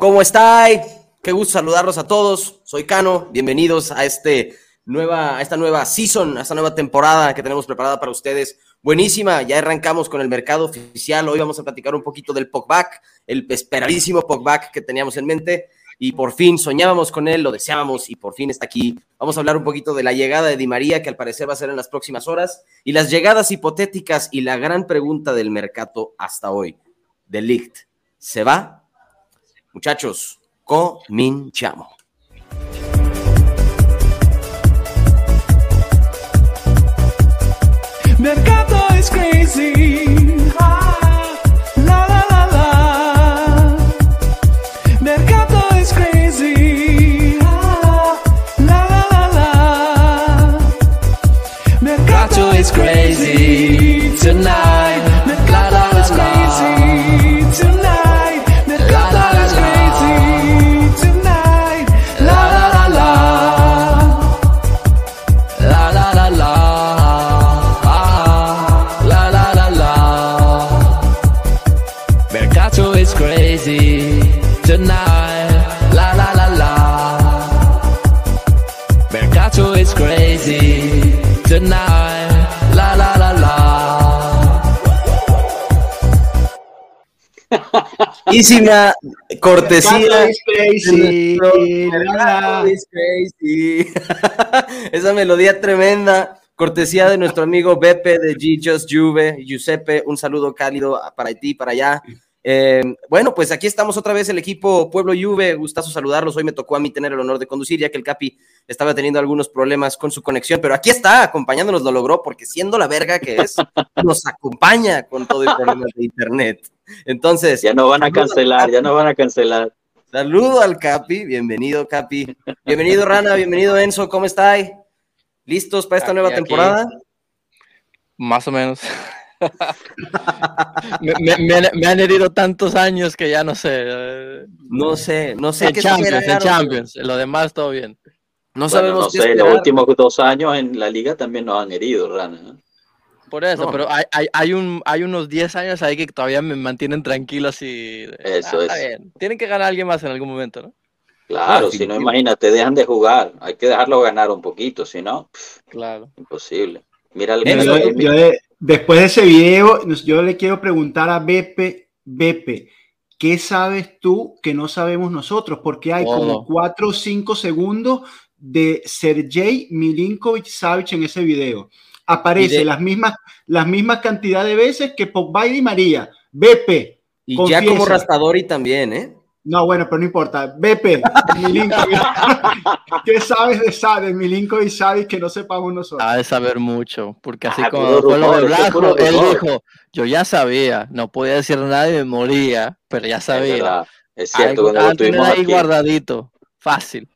¿Cómo estáis? Qué gusto saludarlos a todos. Soy Cano. Bienvenidos a, este nueva, a esta nueva season, a esta nueva temporada que tenemos preparada para ustedes. Buenísima, ya arrancamos con el mercado oficial. Hoy vamos a platicar un poquito del Pogback, el esperadísimo Pogback que teníamos en mente. Y por fin soñábamos con él, lo deseábamos y por fin está aquí. Vamos a hablar un poquito de la llegada de Di María, que al parecer va a ser en las próximas horas, y las llegadas hipotéticas y la gran pregunta del mercado hasta hoy. De Ligt, ¿se va Muchachos, cominchamos. Mercado is crazy. Buenísima cortesía. Crazy. Crazy. Esa melodía tremenda. Cortesía de nuestro amigo Beppe de G Just Juve. Giuseppe, un saludo cálido para ti, para allá. Eh, bueno, pues aquí estamos otra vez el equipo Pueblo Juve. Gustazo saludarlos. Hoy me tocó a mí tener el honor de conducir, ya que el Capi estaba teniendo algunos problemas con su conexión, pero aquí está, acompañándonos, lo logró, porque siendo la verga que es, nos acompaña con todo el problema de internet. Entonces, Ya no van a cancelar, ya no van a cancelar. Saludo al Capi, bienvenido Capi, bienvenido Rana, bienvenido Enzo, ¿cómo estáis? ¿Listos para esta Aquí, nueva aquí. temporada? Más o menos. me, me- me han- me han herido tantos años que ya no sé. eh, No sé, no sé en qué Champions, en Champions. Lo demás todo bien. No Bueno, sabemos no qué sé, los últimos dos años en la liga también nos han herido, Rana. ¿eh? Por eso, No. pero hay, hay, hay un, hay unos 10 años ahí que todavía me mantienen tranquilo así. Eso "Ah, está es. bien". Tienen que ganar alguien más en algún momento, ¿no? Claro, Ah, si no, imagínate, dejan de jugar. Hay que dejarlo ganar un poquito, si no, pff, Claro. imposible. Mira el Eso, Yo- mira- yo de- después de ese video, yo le quiero preguntar a Bepe, Bepe, ¿qué sabes tú que no sabemos nosotros? Porque hay como Todo. cuatro o cinco segundos de Sergey Milinkovic Savic en ese video. Aparece de- las mismas, las mismas cantidad de veces que Pogba y María. Bepe, Y ya como confiesa. Raspadori también, ¿eh? no, bueno, pero no importa. Bepe, Milinkovic, ¿qué sabes de, Sa- de Milinkovic Savic que no sepamos nosotros? Ha de saber mucho, porque así Ah, como fue lo de él dijo, yo ya sabía, no podía decir nada y me moría, pero ya Es sabía. verdad, es cierto, Algo cuando lo van a tener tuvimos ahí aquí. guardadito, fácil.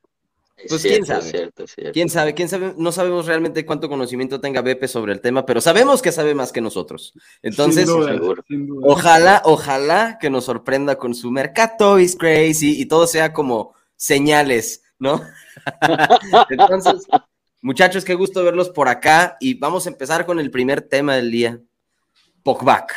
Es Pues, cierto, quién sabe. Cierto. ¿Quién sabe? ¿Quién sabe? No sabemos realmente cuánto conocimiento tenga Beppe sobre el tema, pero sabemos que sabe más que nosotros. Entonces, Sin duda, seguro. sin duda. Ojalá, ojalá que nos sorprenda con su mercado is crazy y todo sea como señales, ¿no? Entonces, muchachos, qué gusto verlos por acá y vamos a empezar con el primer tema del día, Pogback.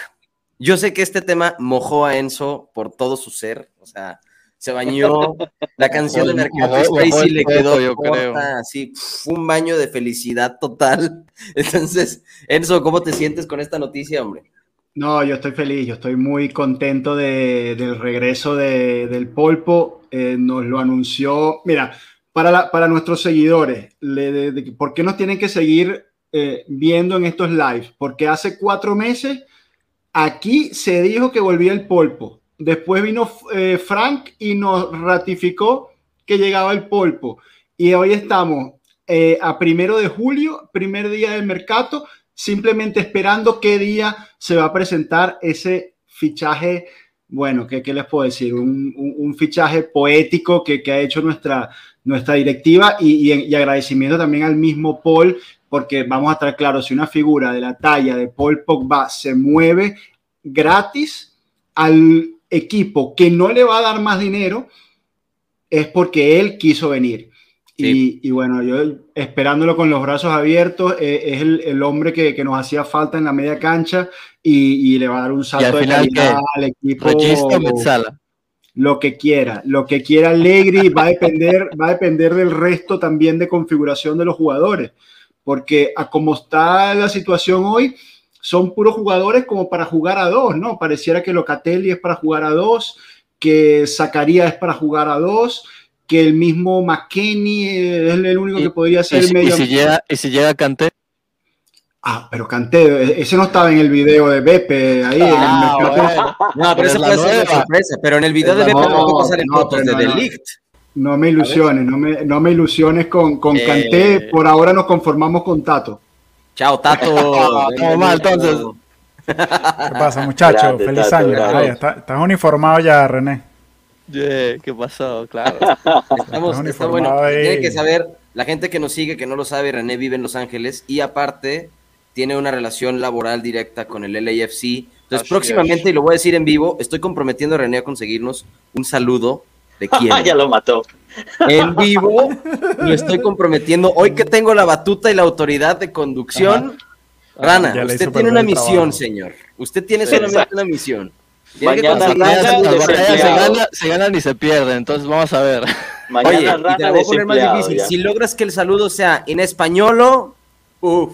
Yo sé que este tema mojó a Enzo por todo su ser, o sea, se bañó, la canción de Mercado el le quedó yo corta, creo. así, un baño de felicidad total. Entonces, Enzo, ¿cómo te sientes con esta noticia, hombre? No, yo estoy feliz, yo estoy muy contento de- del regreso de- del Polpo. eh, nos lo anunció. Mira, para, la- para nuestros seguidores, le- de- de- ¿por qué nos tienen que seguir eh, viendo en estos lives? Porque hace cuatro meses aquí se dijo que volvía el Polpo. Después vino eh, Frank y nos ratificó que llegaba el Polpo. Y hoy estamos eh, a primero de julio, primer día del mercado, simplemente esperando qué día se va a presentar ese fichaje, bueno, ¿qué, qué les puedo decir? Un, un- un fichaje poético que, que ha hecho nuestra, nuestra directiva y, y- y agradecimiento también al mismo Paul, porque vamos a estar claros, si una figura de la talla de Paul Pogba se mueve gratis al equipo que no le va a dar más dinero, es porque él quiso venir. Sí. Y, y bueno, yo esperándolo con los brazos abiertos, eh, es el, el hombre que, que nos hacía falta en la media cancha y, y le va a dar un salto de calidad al equipo. Regista lo que quiera, lo que quiera Allegri va a depender, va a depender del resto también de configuración de los jugadores, porque a como está la situación hoy, son puros jugadores como para jugar a dos, ¿no? Pareciera que Locatelli es para jugar a dos, que Zacarías es para jugar a dos, que el mismo McKenny es el único que podría ser y, medio. y si llega, y si llega Kanté, Ah, pero Canté, ese no estaba en el video de Bepe ahí. en el Ah, bueno. No, pero Pero eso puede ser sorpresa. Pero en el video de No, Beppe tampoco salen no, fotos de no, The no. No me ilusiones, no me, no me ilusiones con, con Eh. Canté. Por ahora nos conformamos con Tato. Chao, Tato. Estamos mal, entonces. ¿Qué pasa, muchachos? Grande, Feliz Tato, año. Ay, está- estás uniformado ya, René. Yeah, ¿qué pasó? Claro. Estamos, Estás está bueno. ahí. Tiene que saber, la gente que nos sigue, que no lo sabe, René vive en Los Ángeles y aparte tiene una relación laboral directa con el LAFC. Entonces, Así próximamente, y lo voy a decir en vivo, estoy comprometiendo a René a conseguirnos un saludo de quién. ya lo mató. En vivo, lo estoy comprometiendo. Hoy que tengo la batuta y la autoridad de conducción, Rana, usted tiene una misión, trabajo. señor. Usted tiene Sí, solamente exacto. una misión. Tiene que Mañana Rana batallas se desempleado. ganan, se ganan y se pierden, entonces vamos a ver. Mañana Oye, y Rana te la voy a poner más difícil. ya. Si logras que el saludo sea en español, uff.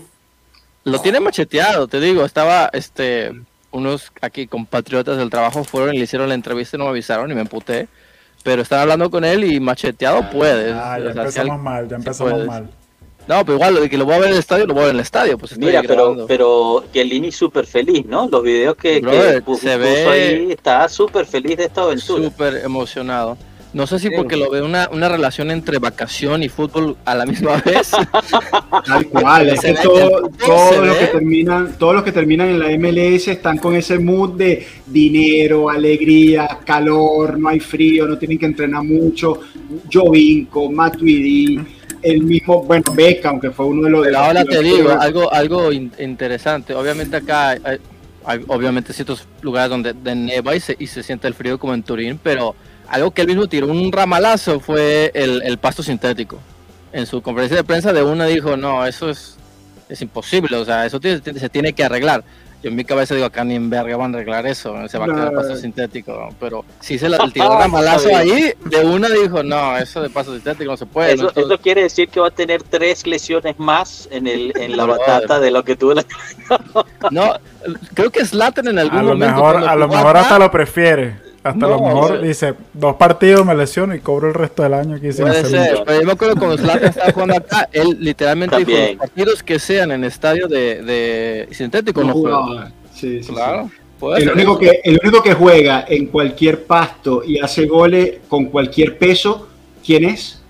Lo tiene macheteado, te digo, estaba este unos aquí compatriotas del trabajo fueron y le hicieron la entrevista y no me avisaron y me emputé. Pero están hablando con él y macheteado puedes. Ah, O ya sea, empezamos al- mal, ya empezamos mal. No, pero igual, de que lo voy a ver en el estadio, lo voy a ver en el estadio, pues Mira, pero, pero Chiellini súper feliz, ¿no? Los videos que, que Brother, pu- se puso ve- ahí, está súper feliz de esta aventura. súper emocionado. No sé si porque lo veo una, una relación entre vacación y fútbol a la misma vez. Tal cual, es que todo- los ve. que terminan, todos los que terminan en la MLS están con ese mood de dinero, alegría, calor, no hay frío, no tienen que entrenar mucho. Jovinko, Matuidi, el mismo, bueno, Beca, aunque fue uno de los. de Pero los ahora te digo, algo, algo in- interesante. Obviamente acá hay, hay- hay obviamente ciertos lugares donde de neva y se, y se siente el frío como en Turín, pero algo que él mismo tiró un ramalazo fue el, el pasto sintético. En su conferencia de prensa de una dijo, no, eso es, es imposible, o sea, eso tiene- se tiene que arreglar. Yo en mi cabeza digo, acá ni en verga van a arreglar eso, se va a quedar pasto sintético. Pero si se la, el tiró el ramalazo ahí, de una dijo, no, eso de pasto sintético no se puede. Eso, no, esto- eso quiere decir que va a tener tres lesiones más en, el, en la batata de lo que tuvo la... No, creo que Zlatan en algún A lo momento. mejor, a lo mejor hasta lo prefiere. Hasta lo No, mejor o sea- dice, dos partidos me lesiono y cobro el resto del año aquí sin Puede hacer ser, pero yo me acuerdo cuando Zlatan estaba jugando acá, él literalmente dijo: los partidos que sean en estadio de, de sintético No jugaba. Sí, sí. Claro, El único, que, el único que juega en cualquier pasto y hace goles con cualquier peso, ¿quién es?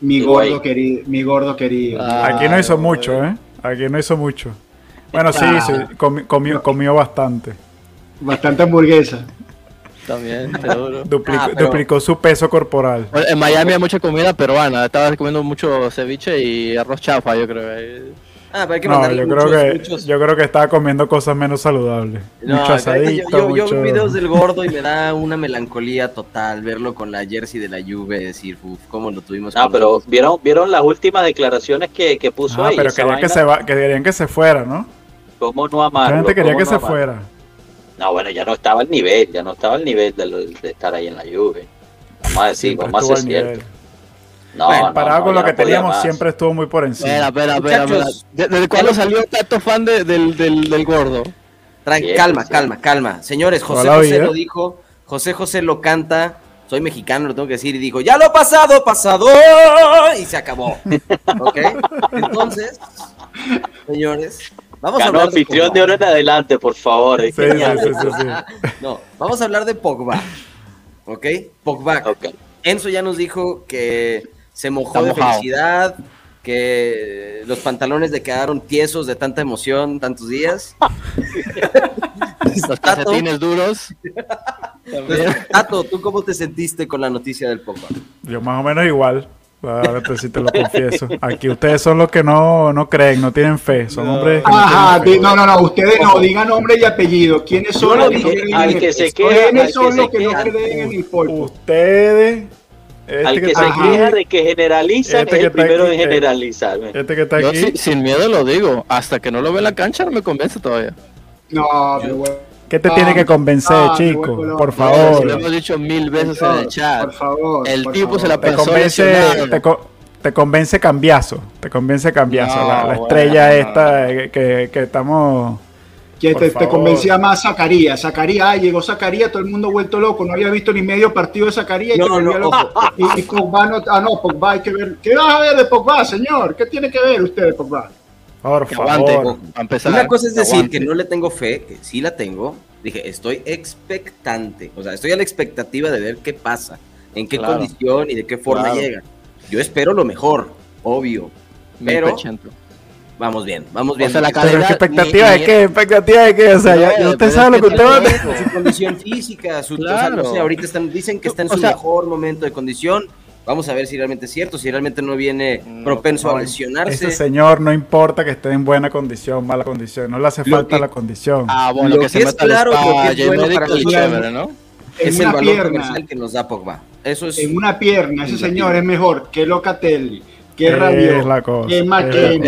Mi gordo querido. Mi gordo querido. Ah, Aquí no hizo mucho, ¿eh? Aquí no hizo mucho. Bueno, sí, Ah. sí, comi- comió, comió bastante. Bastante hamburguesa. También, seguro. Duplicó, Ah, pero- duplicó su peso corporal. En Miami hay mucha comida peruana. Estaba comiendo mucho ceviche y arroz chafa, yo creo. Ah, pero hay que No, yo muchos, creo que muchos- yo creo que estaba comiendo cosas menos saludables. No, mucho asadito, yo, yo, veo videos del gordo y me da una melancolía total verlo con la jersey de la Juve, decir, uff, cómo lo tuvimos. No, con pero los- vieron vieron las últimas declaraciones que, que puso Ah, ahí. pero querían que, se va, que querían que se fuera, ¿no? ¿Cómo no La amarlo? gente quería ¿Cómo que no se amarlo? fuera. No, bueno, ya no estaba al nivel, ya no estaba al nivel de, de estar ahí en la Juve. Vamos a decir, Siempre vamos a ser cierto. No, Bueno, no, comparado no, con lo que teníamos, más. siempre estuvo muy por encima. Espera, espera, espera. espera. Muchachos, ¿De- ¿Desde cuándo salió tanto fan de- del, del, del gordo? Tran- Bien, calma, sí. calma, calma. Señores, José Toda la José vida. lo dijo, José José lo canta, soy mexicano, lo tengo que decir, y dijo, ya lo pasado, pasado, y se acabó. ¿Ok? Entonces, señores, vamos a Ganó hablar de anfitrión Pogba. de oro en adelante, por favor. Sí, sí, sí, sí, sí. No, vamos a hablar de Pogba. ¿Ok? Pogba. Ok. Enzo ya nos dijo que se mojó Está de mojado. felicidad, que los pantalones le quedaron tiesos de tanta emoción tantos días. Los calcetines duros. Tato, ¿tú cómo te sentiste con la noticia del Pogba? Yo más o menos igual. Ahora te, sí te lo confieso. Aquí ustedes son los que no, no creen, no tienen fe. Son hombres que no Ajá, fe. no, no, no, ustedes no, digan nombre y apellido. ¿Quiénes son los lo que al que se queja, ¿Quiénes que son se los que no creen en el polvo? Ustedes, este Al que se está aquí, queja de que generaliza Este es que el primero aquí, en eh. generalizar. este que está Yo aquí, sin miedo lo digo. Hasta que no lo ve en la cancha no me convence todavía. No, pero bueno. ¿Qué te tiene que convencer, ah, chico? Por Lo favor. hemos dicho mil veces en el chat. Por favor. El por tipo se favor. la Te pasó convence, te, co- te convence cambiazo. Te convence cambiazo. No, la, estrella esta que, que estamos. Que te, te convencía más Zacarías. Zacarías, ah, llegó Zacarías, todo el mundo vuelto loco. No había visto ni medio partido de Zacarías. y No, te volvía no, loco. Y, y Pogba no. Ah, no, Pogba hay que ver. ¿Qué vas a ver de Pogba, señor? ¿Qué tiene que ver usted de Pogba? Por Que aguante, favor. empezar. Una cosa es decir aguante. que no le tengo fe, que sí la tengo. Dije, estoy expectante. O sea, estoy a la expectativa de ver qué pasa, en qué Claro. condición y de qué forma Claro. llega. Yo espero lo mejor, obvio. Pero vamos bien, vamos bien. O sea, la Porque Pero calidad- expectativa ni- de ni- qué, expectativa de qué, o sea, ya, No, ya usted sabe lo que usted va a su condición física, su, o sea, no Claro. sé, ahorita están, dicen que está en O su sea- mejor momento de condición. Vamos a ver si realmente es cierto, si realmente no viene No, propenso no, a lesionarse. Ese señor no importa que esté en buena condición, mala condición, no le hace Lo falta que- la condición. Ah, bueno, Lo que se que es meta claro, spa, que es bueno para y chévere, ¿no? Es el una valor pierna. comercial que nos da Pogba. Eso es En una pierna, ese señor es mejor que Locatelli, que Es Rabiot, la cosa, que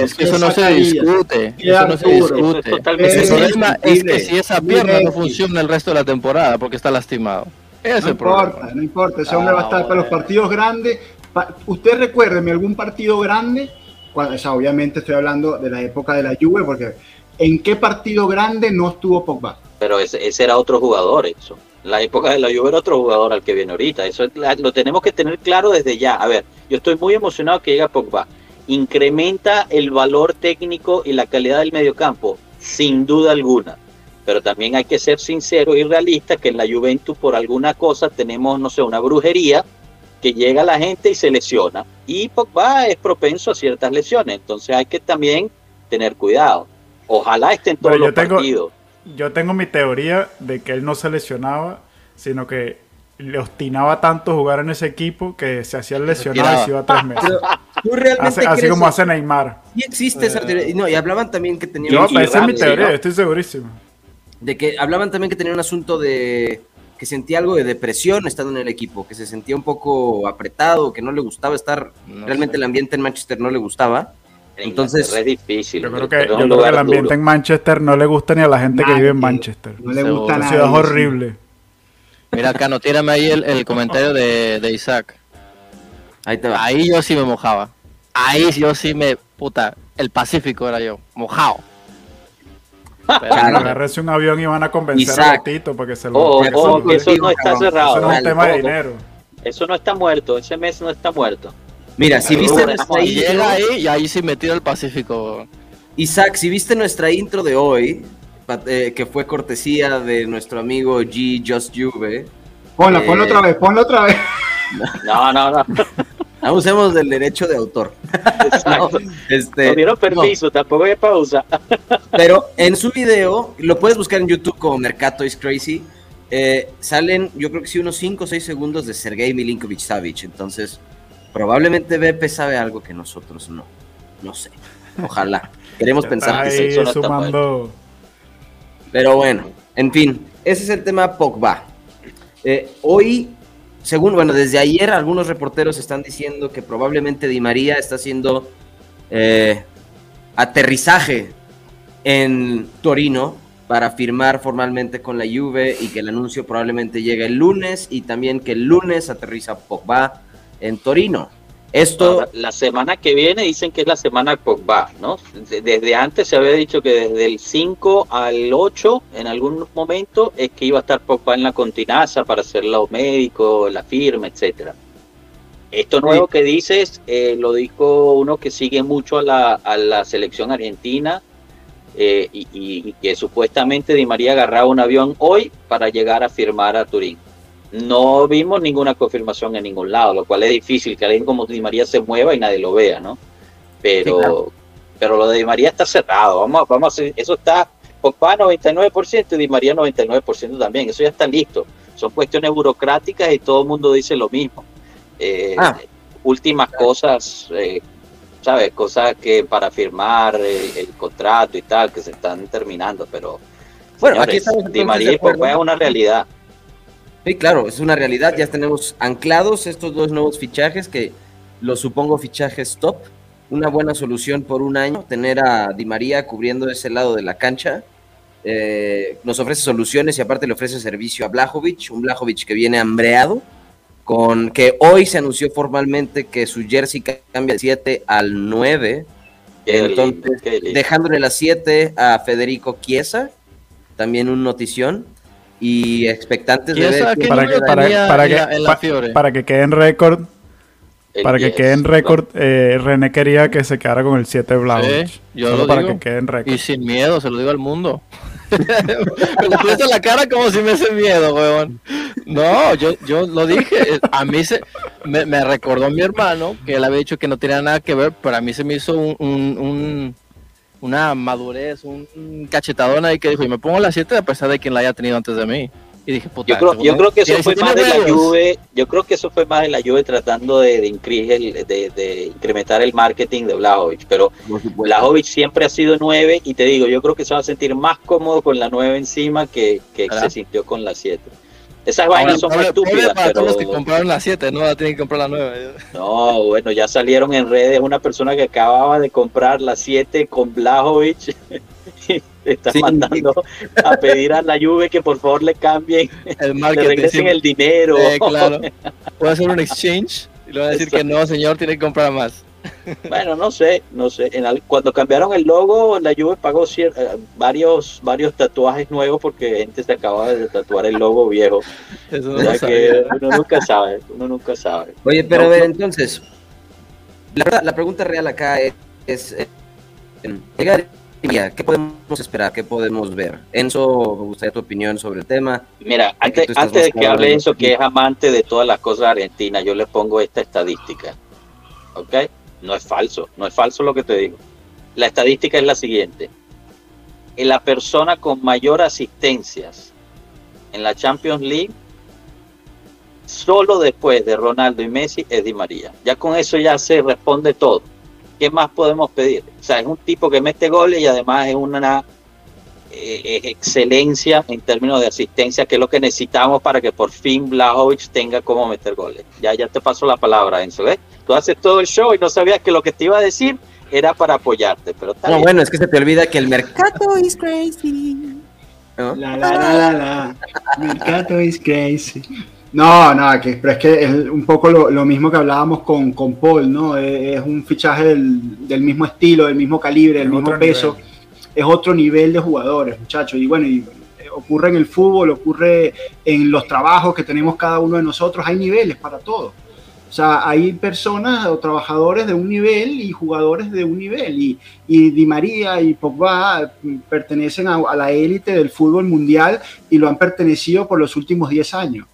Es que eso no se discute. Eso no se es discute. totalmente El Es problema es que si esa pierna no funciona el resto de la temporada porque está lastimado. Ese es No problema. importa, no importa, ese hombre Ah, va a estar para los partidos grandes. Pa- Usted recuérdeme algún partido grande, cuando, o sea, obviamente estoy hablando de la época de la Juve, porque ¿en qué partido grande no estuvo Pogba? Pero ese, ese era otro jugador, eso. La época de la Juve era otro jugador al que viene ahorita. Eso lo tenemos que tener claro desde ya. A ver, yo estoy muy emocionado que llega Pogba. Incrementa el valor técnico y la calidad del mediocampo, sin duda alguna. Pero también hay que ser sincero y realista que en la Juventus por alguna cosa tenemos, no sé, una brujería que llega la gente y se lesiona. Y Pogba es propenso a ciertas lesiones. Entonces hay que también tener cuidado. Ojalá estén todos los tengo- partidos. Yo tengo mi teoría de que él no se lesionaba, sino que le obstinaba tanto jugar en ese equipo que se hacía el lesionado y se iba tres meses. Pero, ¿Tú realmente Hace- así como hace Neymar. Sí existe esa teoría. Y No, y hablaban también que tenía Yo, esa es mi teoría, estoy segurísimo. De que hablaban también que tenía un asunto de que sentía algo de depresión estando en el equipo, que se sentía un poco apretado, que no le gustaba estar, No realmente sé. el ambiente en Manchester no le gustaba. En Entonces- es difícil. Yo creo que, yo creo el ambiente duro. en Manchester no le gusta ni a la gente que vive en. Manchester. No le gusta nada. ciudad horrible. Mira, Cano, tírame ahí el, el comentario de, de Isaac. Ahí te va. Ahí yo sí me mojaba. Ahí yo sí me. Puta, el Pacífico era yo. Mojado. Pero- Claro. Agarrarse un avión y van a convencer Isaac. a Tito para que se lo se lo- que eso no está cabrón. cerrado. Eso no es un tema de dinero. Eso no está muerto. Ese mes no está muerto. Mira, si viste bueno, nuestra intro, llega ahí y ahí sí me tira el Pacífico. Isaac, si viste nuestra intro de hoy, eh, que fue cortesía de nuestro amigo G Just Juve, Ponla, Eh, ponla otra vez, ponla otra vez. No, no, no. abusemos del derecho de autor. Exacto. Este, No dieron no. permiso, tampoco hay pausa. Pero en su video, lo puedes buscar en YouTube como Mercato is Crazy. eh, salen, yo creo que sí, unos 5 o 6 segundos de Sergei Milinkovic Savic. Entonces, probablemente Bepe sabe algo que nosotros no. No sé. Ojalá. Queremos pensar que sí. No sumando. Pero bueno, en fin, ese es el tema Pogba. Eh, hoy, según, bueno, desde ayer algunos reporteros están diciendo que probablemente Di María está haciendo eh, aterrizaje en Torino para firmar formalmente con la Juve y que el anuncio probablemente llegue el lunes y también que el lunes aterriza Pogba en Torino. Esto, Ahora, la semana que viene dicen que es la semana Pogba, ¿no? De- Desde antes se había dicho que desde el 5 al 8, en algún momento, es que iba a estar Pogba en la continaza para hacer los médicos, la firma, etcétera. Esto nuevo que dices, eh, lo dijo uno que sigue mucho a la, a la selección argentina eh, y, y- y que supuestamente Di María agarraba un avión hoy para llegar a firmar a Turín. No vimos ninguna confirmación en ningún lado, lo cual es difícil que alguien como Di María se mueva y nadie lo vea, ¿no? Pero, Sí, claro. pero lo de Di María está cerrado. Vamos, a- vamos a hacer, eso está Pogba 99% y Di María 99% también. Eso ya está listo. Son cuestiones burocráticas y todo el mundo dice lo mismo. Eh, Ah. Últimas cosas, eh, ¿sabes? Cosas que para firmar el, el contrato y tal, que se están terminando, pero bueno, señores, aquí Di María y Pogba es una realidad. Sí, claro, es una realidad. Ya tenemos anclados estos dos nuevos fichajes que los supongo fichajes top. Una buena solución por un año, tener a Di María cubriendo ese lado de la cancha. eh, nos ofrece soluciones y aparte le ofrece servicio a Blajovic, un Blajovic que viene hambreado, con que hoy se anunció formalmente que su jersey cambia de 7 al 9, entonces dejándole las 7 a Federico Chiesa, también un notición, y expectantes de ver para, que, para, que, para que quede en récord para que quede en récord, eh, René quería que se quedara con el 7 Blajovic. yo lo para que quede en récord. Y sin miedo, se lo digo al mundo. me lo puse en la cara como si me hace miedo, weón. No, yo, yo lo dije. A mí se me, me, recordó mi hermano que él había dicho que no tenía nada que ver, pero a mí se me hizo un, un, una madurez, un cachetadón ahí que dijo, y me pongo la 7 a pesar de quien la haya tenido antes de mí. Y dije, puta, yo creo, yo creo que eso fue más de la Juve, yo creo que eso fue más de la Juve tratando de, de, de, de incrementar el marketing de Blajovic, pero Blajovic siempre ha sido 9 y te digo, yo creo que se va a sentir más cómodo con la 9 encima que, que se sintió con la 7. Esas vainas son muy estúpidas. Para pero... todos los que compraron la 7, no tienen que comprar la 9. No, bueno, ya salieron en redes una persona que acababa de comprar la 7 con Blajovic. está mandando a pedir a la Juve que por favor le cambien, el le regresen el dinero. Eh, claro. Puede hacer un exchange y le va a decir que no, señor, tiene que comprar más. Bueno, no sé, no sé. cuando cambiaron el logo, la Juve pagó eh, varios, varios tatuajes nuevos porque gente se acababa de tatuar el logo viejo. Eso no que uno nunca sabe, uno nunca sabe. Oye, pero a ver, entonces, la, la, pregunta real acá es, es eh, ¿qué podemos esperar? ¿Qué podemos ver? Enzo, me gustaría tu opinión sobre el tema. Mira, antes, antes de que hable Enzo, que es amante de todas las cosas argentinas, yo le pongo esta estadística. ¿Ok? No es falso, no es falso lo que te digo. La estadística es la siguiente. En la persona con mayor asistencias en la Champions League, solo después de Ronaldo y Messi, es Di María. Ya con eso ya se responde todo. ¿qué más podemos pedir? O sea, es un tipo que mete goles y además es una eh, excelencia en términos de asistencia, que es lo que necesitamos para que por fin Blajovic tenga cómo meter goles. Ya, ya te paso la palabra, Enzo. ¿ves? Tú haces todo el show y no sabías que lo que te iba a decir era para apoyarte. Pero no, bueno, es que se te olvida que el mercado is crazy. La, la, la, la, la. Mercado is crazy. No, no, que, pero es que es un poco lo, mismo que hablábamos con, con Paul, ¿no? Es, un fichaje del, mismo estilo, del mismo calibre, del mismo peso. Es otro nivel de jugadores, muchachos. Y bueno, y eh, ocurre en el fútbol, ocurre en los trabajos que tenemos cada uno de nosotros. Hay niveles para todo. O sea, hay personas o trabajadores de un nivel y jugadores de un nivel. Y, y Di María y Pogba pertenecen a, a la élite del fútbol mundial y lo han pertenecido por los últimos 10 años.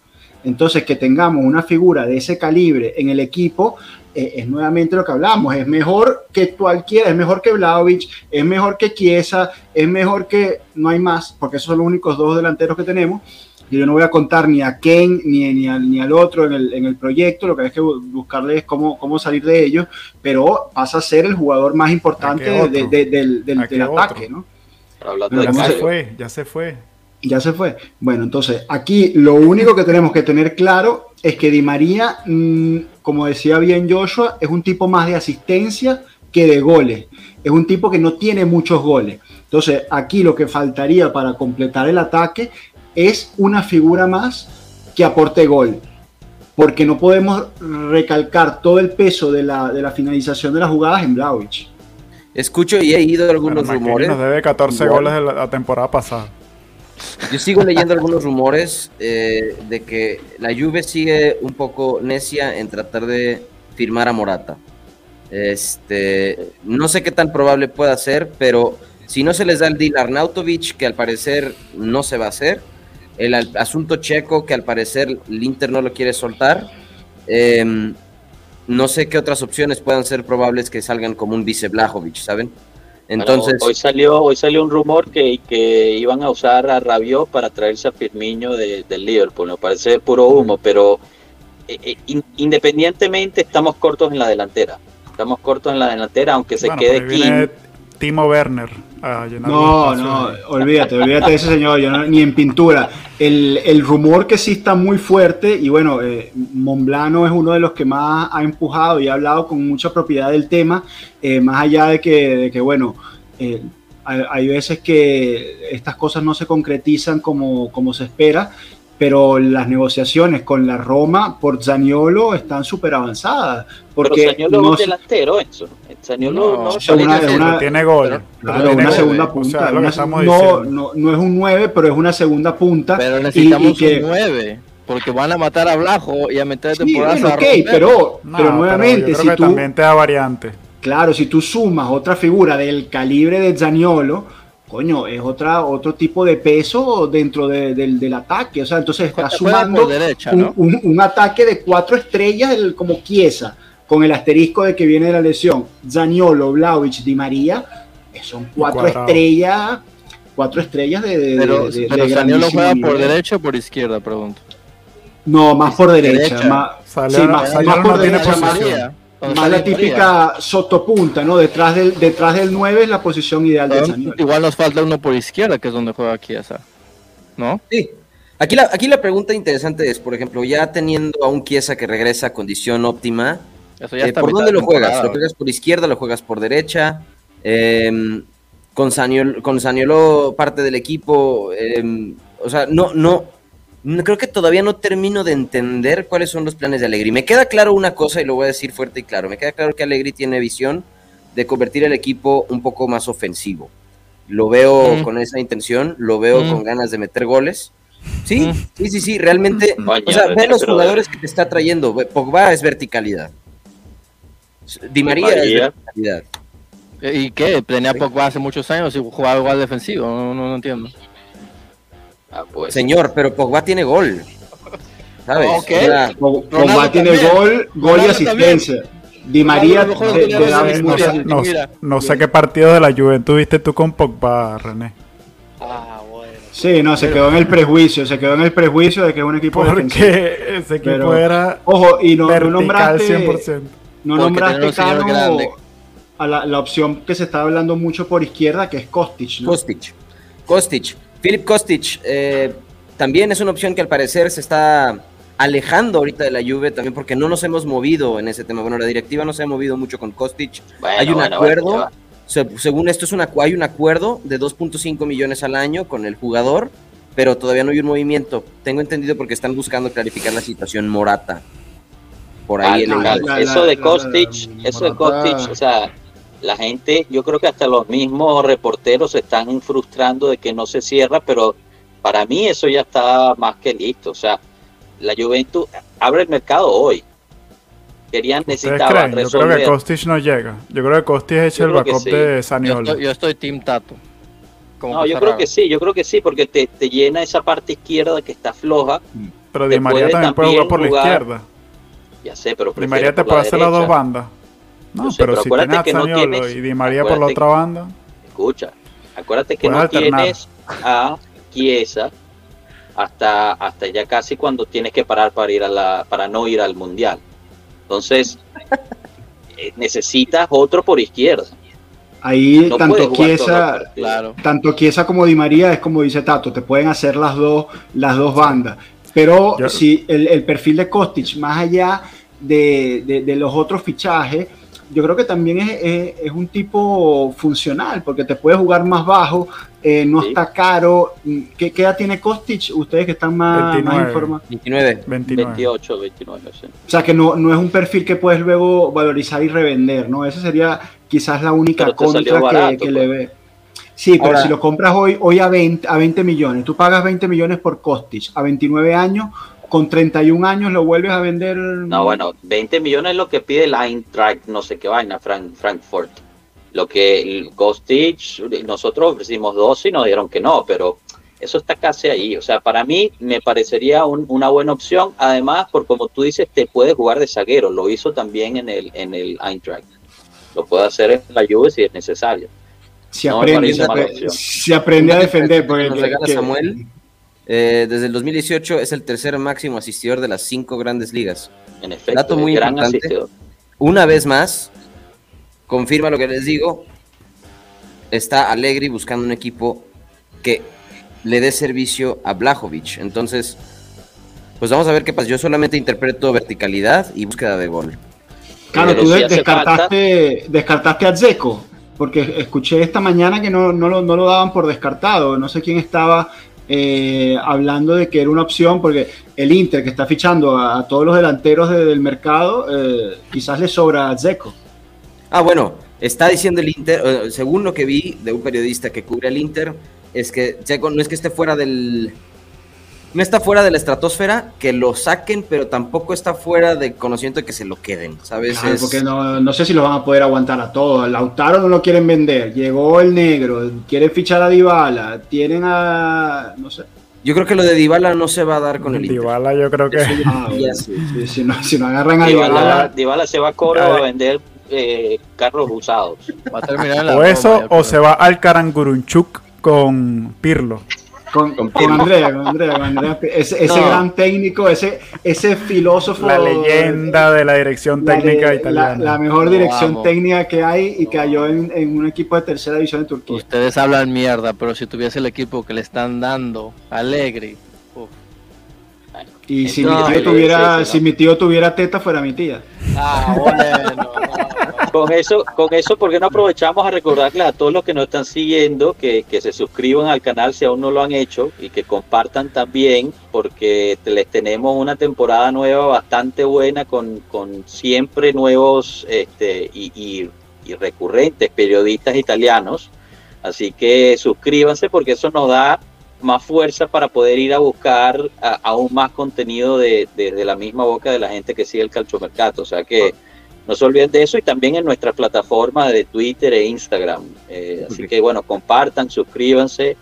Entonces, que tengamos una figura de ese calibre en el equipo eh, es nuevamente lo que hablamos. Es mejor que cualquiera, es mejor que Vlaovic, es mejor que Chiesa, es mejor que no hay más, porque esos son los únicos dos delanteros que tenemos. Y yo no voy a contar ni a Ken ni, ni, al, ni al otro en el, en el, proyecto, lo que hay que buscarle es cómo, cómo salir de ellos, pero pasa a ser el jugador más importante del, del, del ataque, ¿no? ya se fue, ya se fue. Ya se fue. Bueno, entonces aquí lo único que tenemos que tener claro es que Di María, mm, como decía bien Joshua, es un tipo más de asistencia que de goles. Es un tipo que no tiene muchos goles. Entonces aquí lo que faltaría para completar el ataque es una figura más que aporte gol. Porque no podemos recalcar todo el peso de la, de la finalización de las jugadas en Blauich. Escucho y he ido algunos rumores. Nos debe 14 goles de la temporada pasada. Yo sigo leyendo algunos rumores eh, de que la Juve sigue un poco necia en tratar de firmar a Morata. Este, no sé qué tan probable pueda ser, pero si no se les da el deal a Arnautovic, que al parecer no se va a hacer, el asunto checo, que al parecer el Inter no lo quiere soltar, em, no sé qué otras opciones puedan ser probables que salgan como un vice Blajovic, ¿saben? Entonces, hoy salió hoy salió un rumor que, que iban a usar a Rabiot para traerse a Firmino de, del Liverpool. Me parece puro humo, pero eh, eh, independientemente estamos cortos en la delantera. Estamos cortos en la delantera, aunque se quede King. Timo Werner. No, no, olvídate, olvídate de ese señor, ni en pintura. El, rumor que sí está muy fuerte, y bueno, eh, Monblano es uno de los que más ha empujado y ha hablado con mucha propiedad del tema, eh, más allá de que, de que bueno, eh, hay, hay veces que estas cosas no se concretizan como, como se espera, pero las negociaciones con la Roma por Zaniolo están súper avanzadas. Porque pero Zaniolo no es un delantero, eso. Zaniolo No, no, o sea, una- Pero una- tiene gol. Claro, Tiene una gol. segunda O punta. sea, lo que una- estamos no, no, no es un 9, pero es una segunda punta. Pero y- necesitamos y que- un 9, porque van a matar a Blajo y a meter de Sí, temporada bueno, a ok, Romero. pero, No, pero nuevamente, yo creo si que tú, también te da variante. claro, si tú sumas otra figura del calibre de Zaniolo, coño, es otra, otro tipo de peso dentro de- del, del ataque. O sea, entonces está sumando derecha, un, ¿no? un- un ataque de cuatro estrellas el- como Chiesa, con el asterisco de que viene de la lesión. Zaniolo, Vlaovic, Di María, son cuatro estrellas, cuatro estrellas de, de, Pero, de- de- pero de Zaniolo juega por derecha o por izquierda, pregunto. No, más por derecha. Derecha. Más, Salió- sí, más, más no por tiene derecha, más, la típica sotopunta, ¿no? Detrás del, detrás del 9 es la posición ideal de Zaniolo. Igual nos falta uno por izquierda, que es donde juega Chiesa. ¿No? Sí. Aquí la, aquí la pregunta interesante es, por ejemplo, ya teniendo a un Chiesa que regresa a condición óptima, Eso ya eh, está ¿por dónde de lo juegas? ¿Lo juegas por izquierda? ¿Lo juegas por derecha? Eh, con, Saniol, con Saniolo parte del equipo, eh, o sea, no, no, no- creo que todavía no termino de entender cuáles son los planes de Allegri. Me queda claro una cosa y lo voy a decir fuerte y claro, me queda claro que Allegri tiene visión de convertir el equipo un poco más ofensivo. Lo veo Mm. con esa intención, lo veo Mm. con ganas de meter goles. Sí, Mm. sí, sí, sí, realmente. Coño, o sea, ve los jugadores que te está trayendo. Pogba es verticalidad. Di María, María. es verticalidad. ¿Y qué? Tenía Pogba hace muchos años y jugaba igual defensivo. No, no, no entiendo. Ah, pues. Señor, pero Pogba tiene gol. ¿Sabes? Ok. O sea, Pog- Ronaldo Pogba tiene también. gol, gol y asistencia. Di María de la no, no- sé qué partido de la Juventus viste tú con Pogba, René. Ah, bueno. Sí, no, se quedó en el prejuicio, se quedó en el prejuicio de que es un equipo defensivo. Porque ese equipo Pero- era Ojo, y no, no nombraste, 100%. No nombraste grande. a la, la opción que se está hablando mucho por izquierda, que es Kostic, ¿no? Kostic. Kostic. Filip Kostic. eh, también es una opción que al parecer se está alejando ahorita de la Juve también porque no nos hemos movido en ese tema. Bueno, la directiva no se ha movido mucho con Kostic. Bueno, hay un bueno, acuerdo. bueno. Se- según esto es una, hay un acuerdo de 2.5 millones al año con el jugador, pero todavía no hay un movimiento. Tengo entendido porque están buscando clarificar la situación Morata. Por ahí la- eso la- de la- Kostic, la- eso de Kostic, o sea, la gente, yo creo que hasta los mismos reporteros se están frustrando de que no se cierra, pero para mí eso ya está más que listo. O sea, la Juventus abre el mercado hoy. Querían, ¿Ustedes necesitaban creen? Yo creo que. Kostic no llega. Yo creo que Kostic es Yo el backup sí. de Yo Saniolo. estoy, yo estoy Team Tato. Como No, yo creo que sí, yo creo que sí, porque te, te llena esa parte izquierda que está floja. Pero Di María también puede jugar por la izquierda. Ya sé, pero Di María te puede hacer las dos bandas. No, sé, pero, pero si acuérdate tienes a que no Saniolo tienes- y Di María por la otra banda, Escucha, acuérdate que no alternar. tienes a Chiesa hasta, hasta ya casi cuando tienes que parar para ir a la, para no ir al mundial. Entonces, eh, necesitas otro por izquierda. Ahí No tanto Chiesa. Claro. tanto Chiesa como Di María es como dice Tato, te pueden hacer las dos, las dos bandas. Pero Yo- si el, el perfil de Kostic, más allá de, de- de los otros fichajes, yo creo que también es, es- es un tipo funcional, porque te puede jugar más bajo, eh, no Sí. está caro. ¿Qué, qué edad tiene Kostic? Ustedes que están más, más 29. informados. 29. 29. 28, 29, sí. O sea, que no, no es un perfil que puedes luego valorizar y revender, ¿no? Esa sería quizás la única contra que- que, pues. le ve. Sí, pero Ahora- si lo compras hoy, hoy a 20, a 20 millones, tú pagas 20 millones por Kostic, a 29 años, con 31 años lo vuelves a vender. No, bueno, 20 millones es lo que pide el Eintracht, no sé qué vaina, Frank, Frankfurt. Lo que el Kostic, nosotros ofrecimos 12 y nos dijeron que no, pero eso está casi ahí. O sea, para mí me parecería un- una buena opción. Además, por como tú dices, te puede jugar de zaguero. Lo hizo también en el, en el Eintracht. Lo puede hacer en la Juve si es necesario. Me aprende, se se aprende a defender. Porque Nos que- regala que- Samuel. Eh, desde el 2018 es el tercer máximo asistidor de las cinco grandes ligas. En efecto, Dato muy gran importante. asistidor. Una vez más, confirma lo que les digo. Está Allegri buscando un equipo que le dé servicio a Blajovic. Entonces, pues vamos a ver qué pasa. Yo solamente interpreto verticalidad y búsqueda de gol. Claro, Pero tú si descartaste, descartaste a Zeco. Porque escuché esta mañana que no, no, lo, no lo daban por descartado. No sé quién estaba eh, hablando de que era una opción, porque el Inter que está fichando a, todos los delanteros de- del mercado, eh, quizás le sobra a Zeco. Ah, bueno, está diciendo el Inter, eh, según lo que vi de un periodista que cubre el Inter, es que Dzeko no es que esté fuera del. No está fuera de la estratosfera, que lo saquen, pero tampoco está fuera de conocimiento de que se lo queden, ¿sabes? Claro, Es- porque no, no sé si los van a poder aguantar a todos. Lautaro no lo quieren vender. Llegó el negro. Quieren fichar a Dybala. Tienen a. No sé. Yo creo que lo de Dybala no se va a dar con el Inter. Dybala yo creo que... Ah, bueno, sí. sí, si, no, si no agarran a Dybala, Dybala. Dybala se va a cobrar a vender eh, carros usados. Va a terminar en la O eso, o se va al Karangurunchuk con Pirlo. Con, Con con Andrea, con Andrea, con Andrea. Ese, ese No. gran técnico, ese, ese filósofo. La leyenda de la dirección la, técnica la- italiana. la mejor dirección amo. técnica que hay y cayó en, en un equipo de tercera división de Turquía. Ustedes hablan mierda, pero si tuviese el equipo que le están dando, Alegre. Y si, mi tío tuviera, si mi tío tuviera teta, fuera mi tía. Ah, bueno, no, no. Con eso, con eso, ¿por qué no aprovechamos a recordarles a todos los que nos están siguiendo que, que se suscriban al canal si aún no lo han hecho y que compartan también porque les tenemos una temporada nueva bastante buena con, con siempre nuevos este, y, y- y recurrentes periodistas italianos. Así que suscríbanse porque eso nos da más fuerza para poder ir a buscar a- aún más contenido de, de- de la misma boca de la gente que sigue el calchomercato. O sea que no se olviden de eso y también en nuestras plataformas de Twitter e Instagram. Eh, así que bueno, compartan, suscríbanse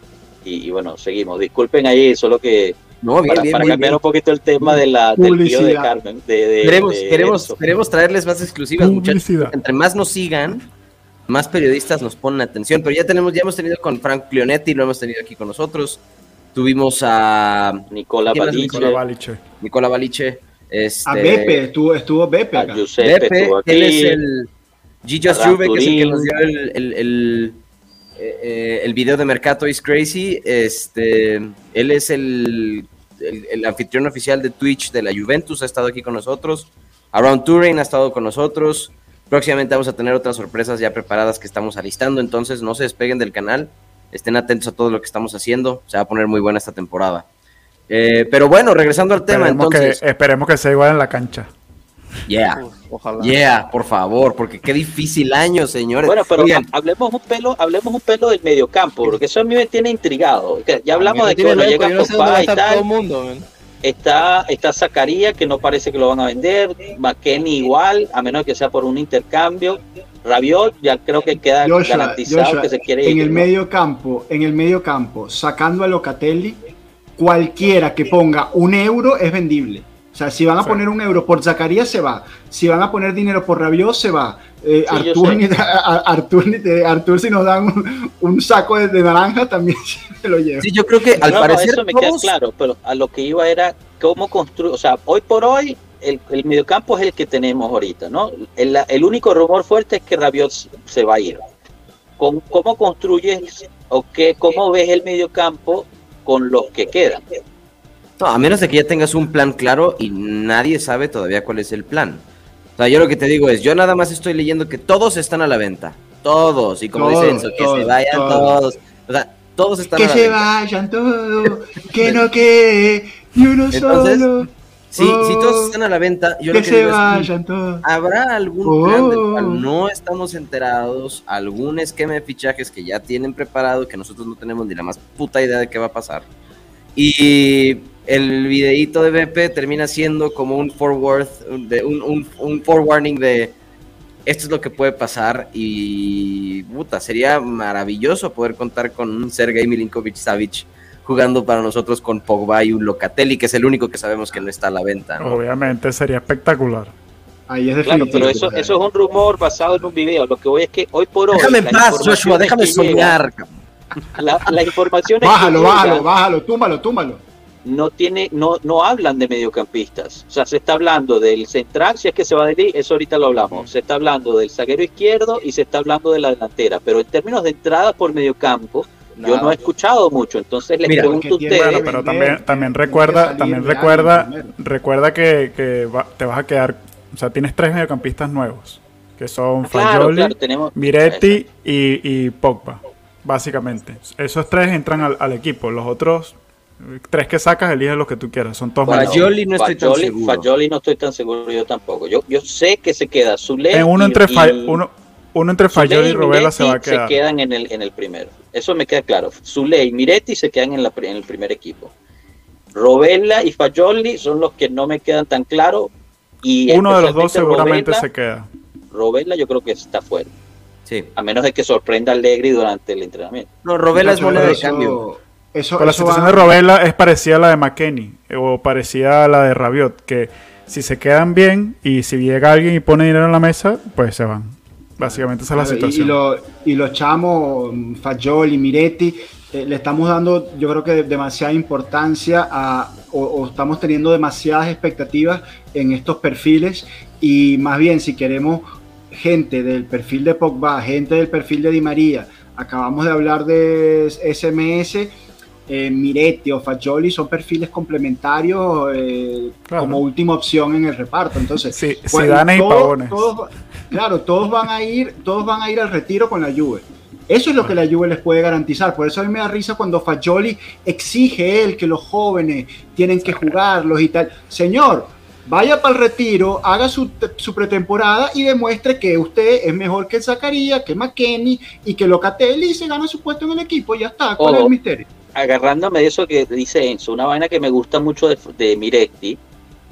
y, y, bueno, seguimos. Disculpen ahí, solo que No, bien, para, bien, para muy cambiar bien. un poquito el tema de la, del tío de Publicidad. Carmen. De, de- Queremos, de queremos, queremos traerles más exclusivas, muchachos. Entre más nos sigan, más periodistas nos ponen atención. Pero ya tenemos, ya hemos tenido con Frank Leonetti, lo hemos tenido aquí con nosotros. Tuvimos a Nicola ¿Quién es Baliche, Nicola Baliche. Nicola Baliche. Este, A Bepe, estuvo, estuvo Bepe a acá. Giuseppe, Bepe, estuvo él aquí. es el Gigios Arran Juve, que es el que nos dio el, el, el, eh, el video de Mercato is Crazy. Este, él es el, el, el anfitrión oficial de Twitch de la Juventus, ha estado aquí con nosotros. Around Turing ha estado con nosotros. Próximamente vamos a tener otras sorpresas ya preparadas que estamos alistando, entonces no se despeguen del canal. Estén atentos a todo lo que estamos haciendo. Se va a poner muy buena esta temporada. Eh, pero bueno, regresando al tema, Esperemos, entonces. que, esperemos que sea igual en la cancha. Yeah. Ojalá. Yeah, por favor, porque qué difícil año, señores. Bueno, pero Oigan, hablemos un pelo, hablemos un pelo del mediocampo, porque eso a mí me tiene intrigado. Ya hablamos de que llega no sé dónde va a Pogba y estar todo el tal. mundo, man. Está, está Zacarías, que no parece que lo van a vender. McKenny igual, a menos que sea por un intercambio. Rabiot, ya creo que queda Joshua, garantizado Joshua, que se quiere en ir. el ¿no? medio campo, en el medio campo, sacando a Locatelli, cualquiera que ponga un euro es vendible. O sea, si van a Sí. poner un euro por Zacarías, se va. Si van a poner dinero por Rabiot, se va. Eh, Sí, Artur, ni- Artur, ni te- Artur, si nos dan un, un saco de, de naranja, también se lo lleva. sí, yo creo que al No, no, parecer eso me queda todos- claro, pero a lo que iba era cómo construir, o sea, hoy por hoy el, el mediocampo es el que tenemos ahorita, ¿no? El, el único rumor fuerte es que Rabiot se va a ir. ¿Cómo, cómo construyes o qué, cómo ves el mediocampo con los que quedan? No, a menos de que ya tengas un plan claro y nadie sabe todavía cuál es el plan. O sea, yo lo que te digo es, yo nada más estoy leyendo que todos están a la venta. Todos. Y como Todos, dicen que todos, se vayan todos. todos. O sea, todos están Que a la se venta. vayan todos, que no quede ni uno Entonces, solo. Sí, si Oh, todos están a la venta, yo que lo que se digo es, vayan todos. ¿Habrá algún plan del Oh. cual no estamos enterados? ¿Algún esquema de fichajes que ya tienen preparado que nosotros no tenemos ni la más puta idea de qué va a pasar? Y el videíto de BP termina siendo como un forward, de, un, un, un forewarning de esto es lo que puede pasar y puta, sería maravilloso poder contar con un Sergei Milinkovic Savic jugando para nosotros con Pogba y un Locatelli, que es el único que sabemos que no está a la venta. ¿no? Obviamente sería espectacular. Ahí es Claro, definitivo. pero eso, eso es un rumor basado en un video. Lo que voy es que hoy por hoy. Déjame en paz, Joshua, déjame llega- soñar. La, la información es Bájalo, que bájalo, llega- bájalo, túmbalo, túmbalo. No tiene, no, no hablan de mediocampistas. O sea, se está hablando del central, si es que se va de ahí, eso ahorita lo hablamos. Se está hablando del zaguero izquierdo y se está hablando de la delantera. Pero en términos de entrada por mediocampo, yo no he escuchado mucho. Entonces les Mira, pregunto a ustedes. Bueno, pero también, también recuerda, también recuerda, recuerda que, que va- te vas a quedar, o sea, tienes tres mediocampistas nuevos. que son Ah, claro, Fagioli, claro, tenemos- Miretti y, y Pogba, básicamente. Esos tres entran al, al equipo, los otros tres que sacas, elige los que tú quieras, son todos. Fagioli no estoy tan Fagioli- seguro. Fagioli no estoy tan seguro yo tampoco. Yo, yo sé que se queda Zule En uno y- entre, Fa- y- uno, uno entre Fagioli y Robela se va a quedar. quedan en el, en el primero. Eso me queda claro. Zule y Miretti se quedan en, la, en el primer equipo. Robela y Fagioli son los que no me quedan tan claros. Y Uno de los dos seguramente Robela- se queda. Robela yo creo que está fuera. Sí. A menos de que sorprenda a Allegri durante el entrenamiento. No, Robela es moneda de eso- cambio. Eso, Pero la situación va- de Robela es parecida a la de McKenny eh, o parecida a la de Rabiot, que si se quedan bien y si llega alguien y pone dinero en la mesa, pues se van. Básicamente esa es la Claro, y- situación. Y, lo- y los chamos, mm, Fagioli, Miretti, eh, le estamos dando, yo creo que demasiada importancia a, o, o estamos teniendo demasiadas expectativas en estos perfiles y más bien si queremos gente del perfil de Pogba, gente del perfil de Di María, acabamos de hablar de SMS, eh, Miretti o Fagioli son perfiles complementarios eh, Claro. como última opción en el reparto. Entonces, Sí, pues, Zidanes y todos- Pavones. todos- claro, todos van a ir, todos van a ir al retiro con la Juve. Eso es lo que la Juve les puede garantizar. Por eso a mí me da risa cuando Fagioli exige él que los jóvenes tienen que jugarlos y tal. Señor, vaya para el retiro, haga su, su pretemporada y demuestre que usted es mejor que Zacarías, que McKenny y que Locatelli y se gana su puesto en el equipo. Ya está. ¿Cuál es el misterio? Agarrándome de eso que dice Enzo, una vaina que me gusta mucho de, de Miretti,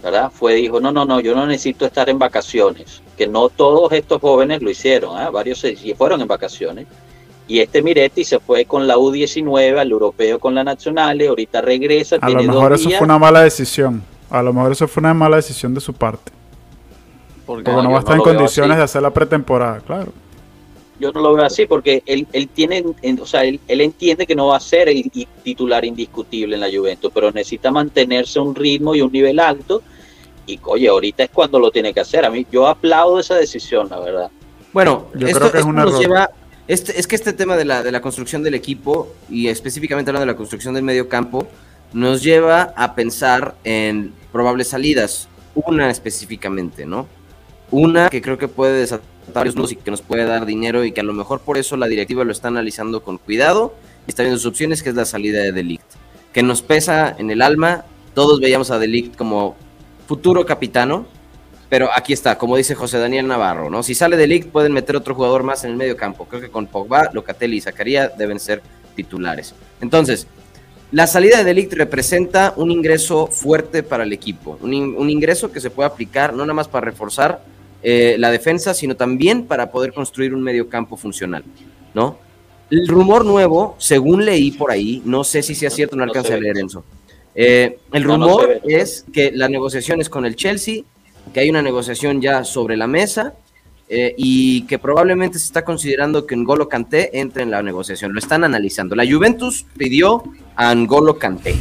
¿verdad? Fue, dijo, no, no, no, yo no necesito estar en vacaciones, que no todos estos jóvenes lo hicieron, ¿ah? varios se se fueron en vacaciones, y este Miretti se fue con la U19 al europeo con la Nacional, ahorita regresa, A lo mejor dos eso días, fue una mala decisión. A lo mejor eso fue una mala decisión de su parte. Porque Porque no, va a estar no en condiciones así. de hacer la pretemporada, claro. Yo no lo veo así, porque él, él tiene, en- o sea, él, él entiende que no va a ser el titular indiscutible en la Juventus, pero necesita mantenerse a un ritmo y un nivel alto, y oye, ahorita es cuando lo tiene que hacer, a mí, yo aplaudo esa decisión, la verdad. Bueno, Yo esto, creo que es lleva. Este, es que este tema de la, de la construcción del equipo y específicamente hablando de la construcción del medio campo nos lleva a pensar en probables salidas. Una específicamente, ¿no? Una que creo que puede desatar varios nudos y que nos puede dar dinero y que a lo mejor por eso la directiva lo está analizando con cuidado y está viendo sus opciones, que es la salida de Delict. Que nos pesa en el alma. Todos veíamos a Delict como futuro capitano, pero aquí está, como dice José Daniel Navarro, ¿no? Si sale de Ligt, pueden meter otro jugador más en el medio campo. Creo que con Pogba, Locatelli y Zacarías deben ser titulares. Entonces, la salida de Delict representa un ingreso fuerte para el equipo. Un, in- un ingreso que se puede aplicar no nada más para reforzar eh, la defensa, sino también para poder construir un medio campo funcional, ¿no? El rumor nuevo, según leí por ahí, no sé si sea cierto, no No alcancé a leer Enzo. Eh, el no rumor no ve. es que la negociación es con el Chelsea, que hay una negociación ya sobre la mesa eh, y que probablemente se está considerando que N'Golo Kanté entre en la negociación. Lo están analizando. La Juventus pidió a N'Golo Kanté.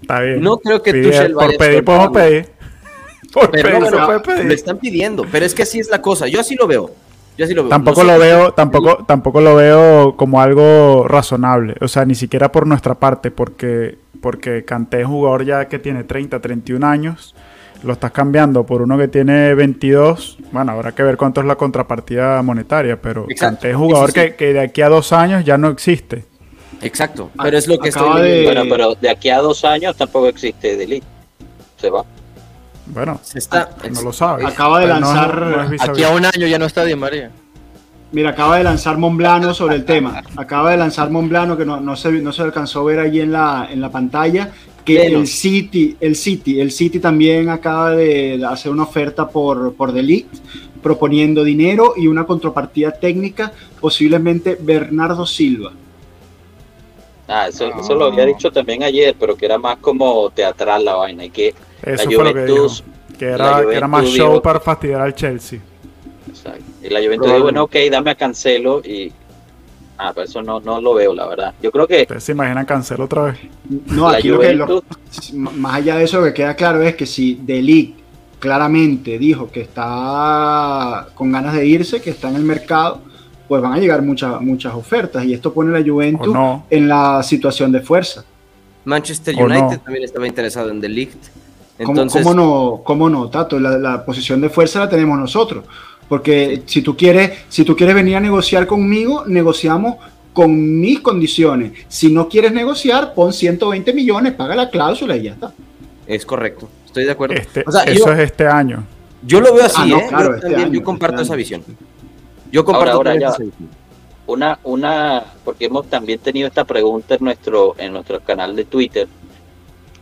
Está bien. No creo que Tuchel vaya Por a pedir, podemos pedir. Por Pero no, pedir. lo están pidiendo, pero es que así es la cosa. Yo así lo veo. Yo así lo veo. Tampoco No sé lo veo, tampoco, tampoco lo veo como algo razonable. O sea, ni siquiera por nuestra parte, porque, porque Kanté es un jugador ya que tiene 30, 31 años. Lo estás cambiando por uno que tiene 22. Bueno, habrá que ver cuánto es la contrapartida monetaria, pero Exacto. Kanté es un jugador Sí. Que, que de aquí a dos años ya no existe. Exacto, pero es lo que Acaba estoy de-. Bueno, pero de aquí a dos años tampoco existe Delete. Se va. Bueno, Se está, no lo sabes. Acaba de no- lanzar- no Aquí a un año ya no está Di María. Mira, acaba de lanzar Monblano sobre el tema. Acaba de lanzar Monblano, que no, no, se, no se alcanzó a ver allí en la, en la pantalla, que el City, el City, el City también acaba de hacer una oferta por, por Delict, proponiendo dinero y una contrapartida técnica, posiblemente Bernardo Silva. Ah, eso, eso lo había dicho también ayer, pero que era más como teatral la vaina y que Eso la fue lo que dijo. Que era, que era más show para fastidiar al Chelsea. Exacto. Y la Juventus dijo, bueno, ok, dame a Cancelo y... Ah, pero eso no, no lo veo, la verdad. Yo creo que Ustedes se imaginan cancelo otra vez. No, aquí lo que, lo- más allá de eso, lo que queda claro es que si Delict claramente dijo que está con ganas de irse, que está en el mercado, pues van a llegar muchas muchas ofertas y esto pone a la Juventus no. en la situación de fuerza. Manchester ¿O United no? también estaba interesado en The ¿Cómo, no, cómo no, Tato? La, la posición de fuerza la tenemos nosotros. Porque si tú quieres, si tú quieres venir a negociar conmigo, negociamos con mis condiciones. Si no quieres negociar, pon 120 millones, paga la cláusula y ya está. Es correcto, estoy de acuerdo. Este- O sea, eso yo, es este año. yo lo veo así, Ah, no, ¿eh? claro, yo, este también- año, yo comparto este esa año. visión. Yo comparto ahora ya- esa visión. Una, una, porque hemos también tenido esta pregunta en nuestro, en nuestro canal de Twitter,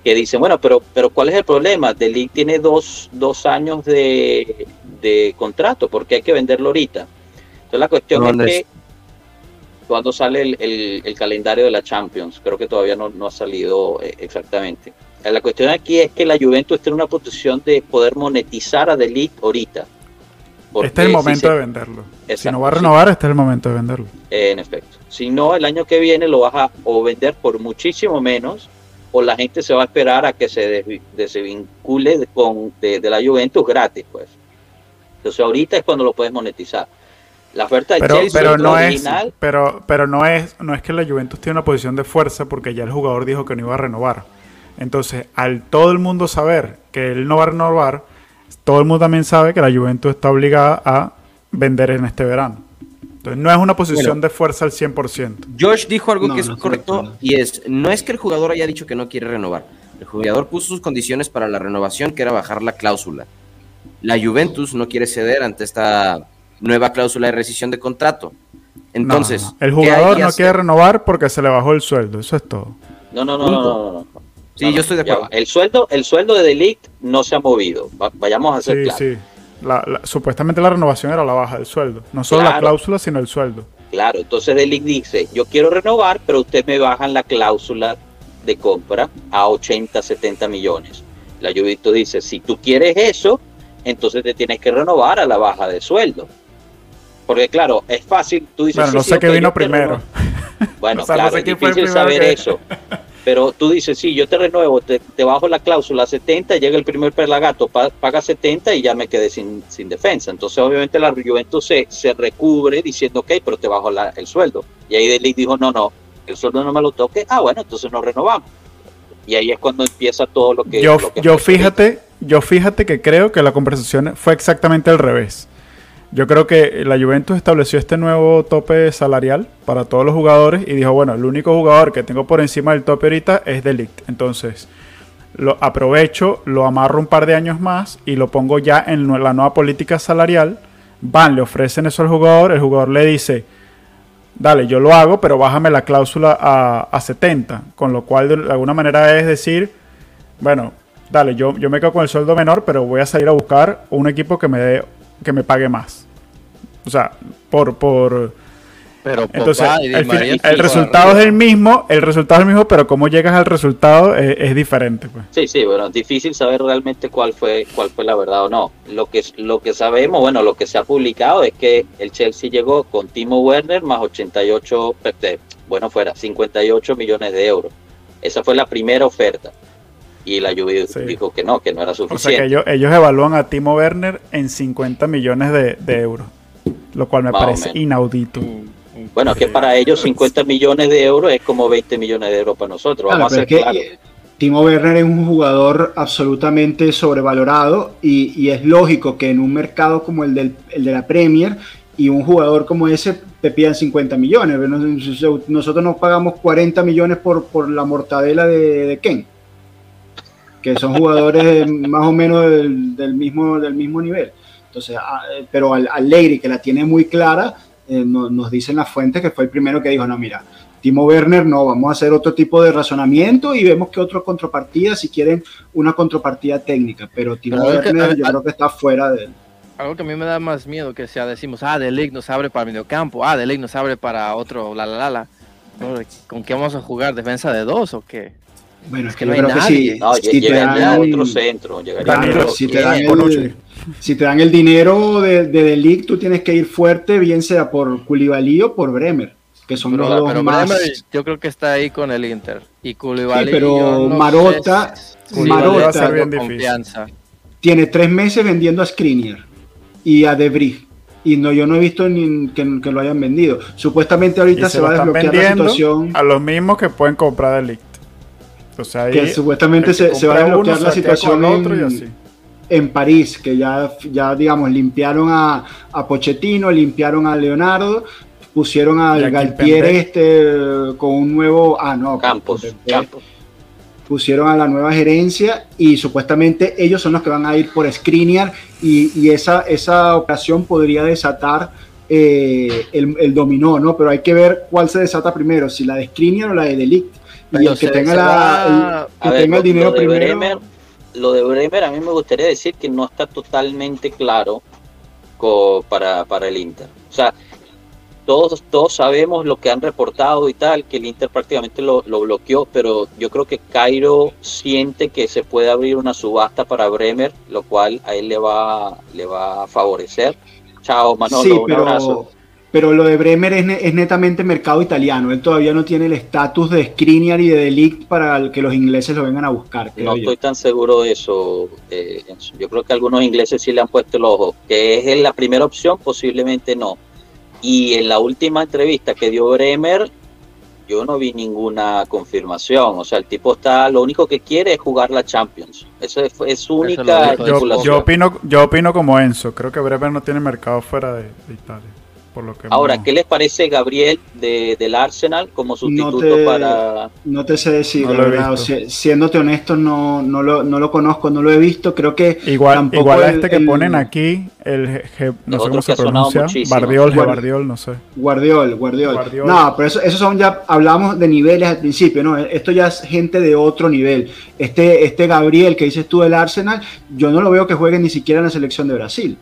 que dicen, bueno, pero, pero ¿cuál es el problema? The League tiene dos, dos años de, de contrato, porque hay que venderlo ahorita. Entonces la cuestión ¿Dónde es es? que cuando sale el, el- el calendario de la Champions, creo que todavía no, no ha salido eh, exactamente. Eh, La cuestión aquí es que la Juventus está en una posición de poder monetizar a The League ahorita. Porque Este es el si momento se- de venderlo. si Exacto, no va a sí. renovar, este es el momento de venderlo. En efecto. Si no, el año que viene lo vas a o vender por muchísimo menos o la gente se va a esperar a que se desvi- desvincule de, con, de, de la Juventus gratis, pues. Entonces ahorita es cuando lo puedes monetizar. La oferta de Pero, Chelsea pero es no es, original. pero, pero no es, no es que la Juventus tiene una posición de fuerza porque ya el jugador dijo que no iba a renovar. Entonces, al todo el mundo saber que él no va a renovar, todo el mundo también sabe que la Juventus está obligada a vender en este verano. Entonces, no es una posición Bueno. de fuerza al 100%. Josh dijo algo No, que es no correcto y es, no es que el jugador haya dicho que no quiere renovar. El jugador puso sus condiciones para la renovación, que era bajar la cláusula. La Juventus no quiere ceder ante esta nueva cláusula de rescisión de contrato. Entonces, el ¿qué jugador no hacer? quiere renovar porque se le bajó el sueldo. Eso es todo. No, no, no, no, no, no, no. Sí, No, yo estoy de acuerdo. El sueldo, el sueldo de Delict no se ha movido. Va- vayamos a ser Sí, claros. sí. La- la- supuestamente la renovación era la baja del sueldo. No solo la cláusula, sino el sueldo. Claro, entonces Delic dice, yo quiero renovar, pero usted me bajan la cláusula de compra a 80, 70 millones. La Juventus dice, si tú quieres eso, entonces te tienes que renovar a la baja de sueldo. Porque claro, es fácil, tú dices... Bueno, no sí, sé qué vino primero. Bueno, O sea, no claro, sé es difícil saber que- eso. Pero tú dices, sí, yo te renuevo, te, te bajo la cláusula a 70, llega el primer pelagato, pa- paga 70 y ya me quedé sin, sin defensa. Entonces, obviamente, la Juventus se, se recubre diciendo, ok, pero te bajo la- el sueldo. Y ahí Delic dijo, no, no, el sueldo no me lo toque. Ah, bueno, entonces nos renovamos. Y ahí es cuando empieza todo lo que... yo, lo que yo fíjate, yo fíjate que creo que la conversación fue exactamente al revés. Yo creo que la Juventus estableció este nuevo tope salarial para todos los jugadores y dijo, bueno, el único jugador que tengo por encima del tope ahorita es Delict. Entonces, lo aprovecho, lo amarro un par de años más y lo pongo ya en la nueva política salarial. Van, le ofrecen eso al jugador, el jugador le dice, dale, yo lo hago, pero bájame la cláusula a, a 70. Con lo cual, de alguna manera es decir, bueno, dale, yo, yo me quedo con el sueldo menor, pero voy a salir a buscar un equipo que me dé, que me pague más. O sea, por, por Pero entonces el, fin- resultado es el mismo, el resultado es el mismo, pero cómo llegas al resultado es, es diferente, pues. Sí, sí, bueno, es difícil saber realmente cuál fue cuál fue la verdad o no. Lo que lo que sabemos, bueno, lo que se ha publicado es que el Chelsea llegó con Timo Werner más 88, eh, bueno, fuera 58 millones de euros. Esa fue la primera oferta. Y la Juve Sí. dijo que no, que no era O sea que suficiente. ellos, ellos evalúan a Timo Werner en 50 millones de, de euros, lo cual me Más parece inaudito. Bueno, que para ellos 50 millones de euros es como 20 millones de euros para nosotros. Claro, Vamos a ser es que claros. Timo Werner es un jugador absolutamente sobrevalorado y, y es lógico que en un mercado como el, del, el de la Premier y un jugador como ese te pidan 50 millones. Nos- Nosotros nos pagamos 40 millones por, por la mortadela de, de Ken, que son jugadores más o menos del, del mismo, del mismo nivel. Entonces, ah, eh, pero al, al Leyri, que la tiene muy clara, eh, no- nos dicen las fuentes que fue el primero que dijo, no, mira, Timo Werner no, vamos a hacer otro tipo de razonamiento y vemos que otra contrapartida, si quieren una contrapartida técnica, pero Timo Pero que, Werner a- yo a- creo que está fuera de Algo que a mí me da más miedo que sea decimos, ah, The League nos abre para el mediocampo, ah, The League nos abre para otro, la la la la. ¿Con qué vamos a jugar? ¿Defensa de dos o qué? Bueno, es que yo no hay creo que si, No, si te llegaría dan, otro centro. Llegaría claro, si te dan el, si te dan el dinero de, de The League, tú tienes que ir fuerte, bien sea por Koulibaly o por Bremer, que son Pero, los dos pero más... Bremer, yo creo que está ahí con el Inter. Y Koulibaly, Sí, pero yo no Marota- sé Marota- a a confianza. tiene tres meses vendiendo a Skriniar y a Debris. Y no, yo no he visto ni que, que lo hayan vendido. Supuestamente ahorita se se, va a desbloquear la situación. a los mismos que pueden comprar Delict. O sea, ahí Que supuestamente que se, se va a uno desbloquear la situación el otro y en, así. en París, que ya, ya digamos, limpiaron a, a Pochettino, limpiaron a Leonardo, pusieron al Galtier Pembe. este con un nuevo, ah no, Campos, Pembe. Campos. pusieron a la nueva gerencia y supuestamente ellos son los que van a ir por Skriniar y, y esa, esa operación podría desatar eh, el, el dominó, ¿no? Pero hay que ver cuál se desata primero, si la de Skriniar o la de Delict. Y Pero el que se- tenga, se la, va- el- que A ver, tenga el lo- dinero lo de primero. Bremer, lo de Bremer a mí me gustaría decir que no está totalmente claro co- para, para el Inter. O sea, todos, todos sabemos lo que han reportado y tal, que el Inter prácticamente lo, lo bloqueó, pero yo creo que Cairo siente que se puede abrir una subasta para Bremer, lo cual a él le va, le va a favorecer. Chao, Manolo, sí, un abrazo. Pero, lo de Bremer es, ne- es netamente mercado italiano. Él todavía no tiene el estatus de Skriniar y de Delict para que los ingleses lo vengan a buscar. creo No yo. estoy tan seguro de eso. eh, Enzo. yo creo que algunos ingleses sí le han puesto el ojo. Que es la primera opción, posiblemente no. Y en la última entrevista que dio Bremer, yo no vi ninguna confirmación. O sea, el tipo está, lo único que quiere es jugar la Champions. Eso es, es su única Yo, opino, yo opino como Enzo. Creo que Bremer no tiene mercado fuera de, de Italia. Por lo que Ahora, no- ¿qué les parece Gabriel de, del Arsenal como sustituto te- para... No te sé decir, No verdad. O visto. sea, siéndote honesto, no, no, lo, no lo conozco, no lo he visto. Creo que Igual, tampoco igual a el- este que el- ponen aquí, el G- G- no sé cómo se pronuncia. Bardiol, Bueno. Bardiol, no sé. Guardiol, Guardiol. Guardiol. No, pero eso, esos son ya, hablamos de niveles al principio, ¿no? Esto ya es gente de otro nivel. Este, este Gabriel que dices tú del Arsenal, yo no lo veo que juegue ni siquiera en la selección de Brasil.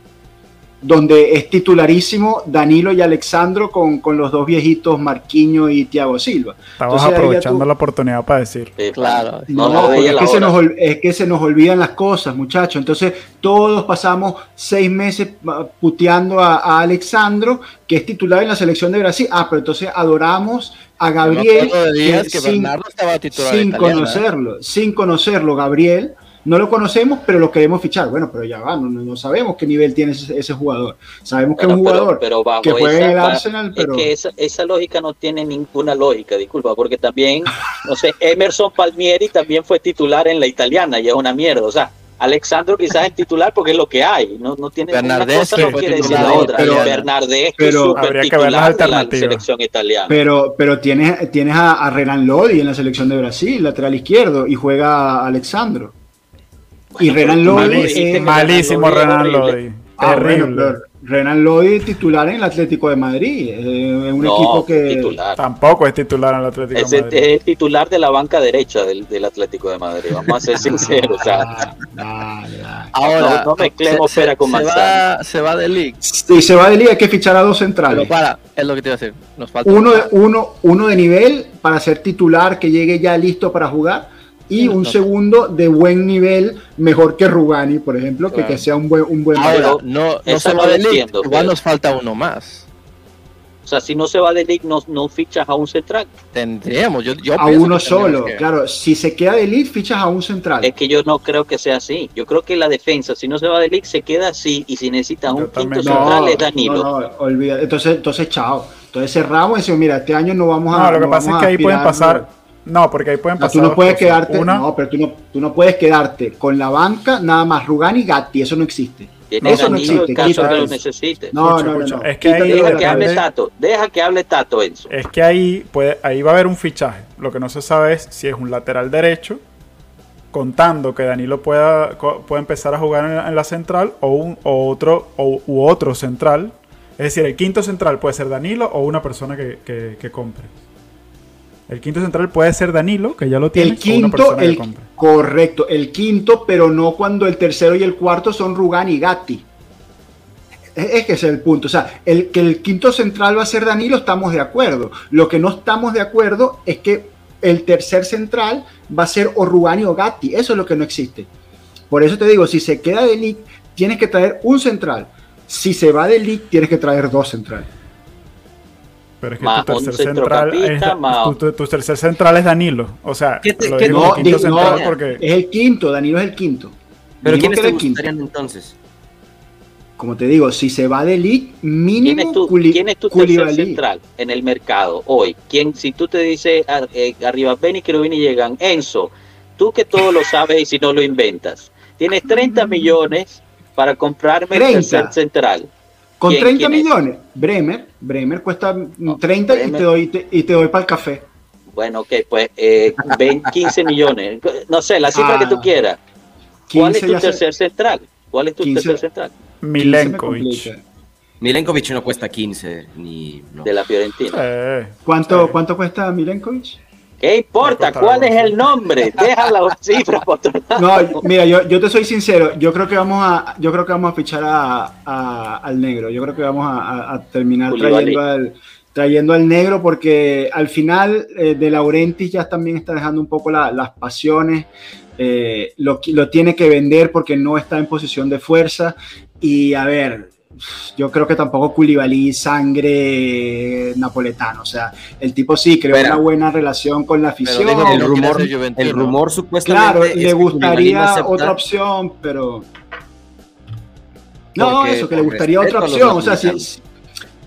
Donde es titularísimo Danilo y Alexandro con, con los dos viejitos Marquinho y Thiago Silva. Entonces, ya aprovechando tú- la oportunidad para decir. eh, Claro. No, No, no, es que, se nos, ol- es que se nos olvidan las cosas, muchachos. Entonces, todos pasamos seis meses ah, puteando a, a Alexandro, que es titular en la selección de Brasil. Ah, pero entonces adoramos a Gabriel días que sin, Bernardo estaba titular en sin italiana, ¿eh? conocerlo, sin conocerlo, Gabriel. No lo conocemos, pero lo queremos fichar. Bueno, pero ya va, no, no- sabemos qué nivel tiene ese, ese jugador. Sabemos que es un pero- jugador pero bajo que juega en el Arsenal, pero... Es que esa, esa lógica no tiene ninguna lógica, disculpa, porque también, no sé, Emerson Palmieri también fue titular en la italiana y es una mierda. O sea, Alexandro quizás es titular porque es lo que hay, no, no tiene una Bernardeschi cosa, no quiere decir la otra. Bernardeschi Pero- súper Habría que ver las de la selección italiana. Pero, pero tienes, tienes a, a Renan Lodi en la selección de Brasil, lateral izquierdo, y juega a Alexandro. Y Bueno, Renan pero tú Lodi que Malísimo Renan Renan Lodi Lodi. Ah, Terrible. pero Renan Lodi titular en el Atlético de Madrid. eh, Es un No, equipo que. titular. Tampoco es titular en el Atlético Es de Madrid. es el titular de la banca derecha del, del Atlético de Madrid, vamos a ser sinceros. O sea, Ah, dale, dale. Ahora, No- no mezclemos se, pera con se manzana. va, se va de League. Si se va de liga, hay que fichar a dos Pero centrales. para, es lo que te iba a decir. Nos falta Uno de, uno, uno de nivel para ser titular, que llegue ya listo para jugar. Y un segundo de buen nivel, mejor que Rugani, por ejemplo, que, Claro. que sea un buen, un buen Ahora, Pero no, no se va de League. Igual pero- nos falta uno más. o sea, si no se va de League, no, no fichas a un central. Tendríamos. Yo, yo a uno solo. que- Claro, si se queda de elite, fichas a un central. Es que yo no creo que sea así. Yo creo que la defensa, si no se va de League, se queda así. Y si necesitas un quinto central, es Danilo. No, no, olvida. Entonces, entonces, chao. Entonces cerramos y decimos, mira, este año no vamos a. No, lo que pasa es que ahí pueden pasar. No, porque ahí pueden O sea, pasar. tú no puedes cosas. quedarte. Una, No, pero tú no, tú no puedes quedarte con la banca nada más Rugani y Gatti. Eso no existe. Tienes Eso no existe, en caso quítate que lo eso. necesites. No, no, no, escucha, no. es que ahí Quítate Deja que hable. Tato. Deja que hable Tato, Enzo. es que ahí, puede, ahí va a haber un fichaje. Lo que no se sabe es si es un lateral derecho, contando que Danilo pueda, pueda empezar a jugar en, la- en la central, o, un, o otro, o, u otro central. Es decir, el quinto central puede ser Danilo o una persona que, que, que compre. El quinto central puede ser Danilo, que ya lo tiene, El o una quinto, que el, correcto, el quinto, pero no cuando el tercero y el cuarto son Rugani y Gatti. Es es que ese es el punto. O sea, el que el quinto central va a ser Danilo, estamos de acuerdo. Lo que no estamos de acuerdo es que el tercer central va a ser o Rugani o Gatti. Eso es lo que no existe. Por eso te digo, si se queda de League, tienes que traer un central. Si se va de League, tienes que traer dos centrales. Pero es que Más tu tercer central es, centrocampista, más- tu, tu- tu tercer central es Danilo. O sea, ¿Qué te- lo qué- digo No, quinto di- central no, porque es el quinto, Danilo es el quinto. Pero ¿quiénes que te era el quinto. gustarían entonces? Como te digo, si se va de League, ¿Quién mínimo es tu, Culi- quién es tu tercer central en el mercado hoy? ¿Quién, si tú te dices ah, eh, arriba Ben y Cherubini llegan, Enzo, tú que todo lo sabes y si no lo inventas, tienes 30 millones para comprarme el 30. tercer central. Con ¿Quién- 30 quién es? millones, Bremer, Bremer cuesta 30 y Bremer. te doy te- y te doy para el café. Bueno, ok, pues eh, ven 15 millones. No sé, la cifra Ah, que tú quieras. ¿Cuál es 15 tu se- tercer central? ¿Cuál es tu 15. tercer central? 15 me Milenkovic. Milenkovic no cuesta 15, ni... no. De la Fiorentina. Eh, ¿Cuánto. ¿Cuánto cuesta Milenkovic? ¿Qué importa? ¿Cuál es el nombre? Deja la cifra por otro lado. No, mira, yo, yo te soy sincero, yo creo que vamos a, yo creo que vamos a fichar a, a- al negro, yo creo que vamos a, terminar trayendo al, trayendo al negro porque al final eh, de Laurentiis ya también está dejando un poco la- las pasiones, eh, lo, lo tiene que vender porque no está en posición de fuerza y a ver, yo creo que tampoco Koulibaly sangre napoletano, o sea, el tipo sí creó una buena relación con la afición. el rumor, el rumor supuestamente Claro, es le que Koulibaly no gustaría otra opción, pero. No, Porque- eso, que le gustaría otra opción. O sea, si,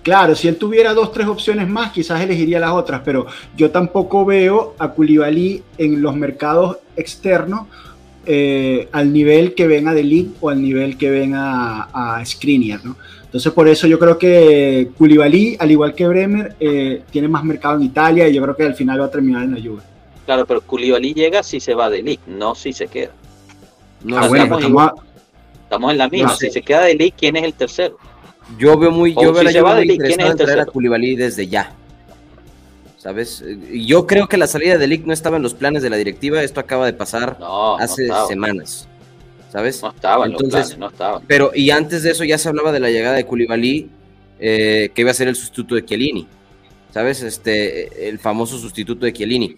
claro, si él tuviera dos, tres opciones más, quizás elegiría las otras, pero yo tampoco veo a Koulibaly en los mercados externos eh, al nivel que ven a Delic o al nivel que ven a, a Skriniar, ¿no? Entonces, por eso yo creo que Koulibaly, al igual que Bremer, eh, tiene más mercado en Italia y yo creo que al final va a terminar en la Juve. Claro, pero Koulibaly llega si se va de League, no si se queda. No, Ah, bueno, estamos estamos a- Estamos en la misma. No. Si se queda de ¿quién es el tercero? Yo veo muy, O yo si veo la se va de Ligt, ¿quién es el a tercero? Koulibaly desde ya. ¿Sabes? Yo creo que la salida de Lick no estaba en los planes de la directiva. Esto acaba de pasar No, hace no semanas. ¿Sabes? No estaba en los Entonces, planes, no estaba. Pero, y antes de eso ya se hablaba de la llegada de Koulibaly, eh, que iba a ser el sustituto de Chiellini. ¿Sabes? Este, el famoso sustituto de Chiellini.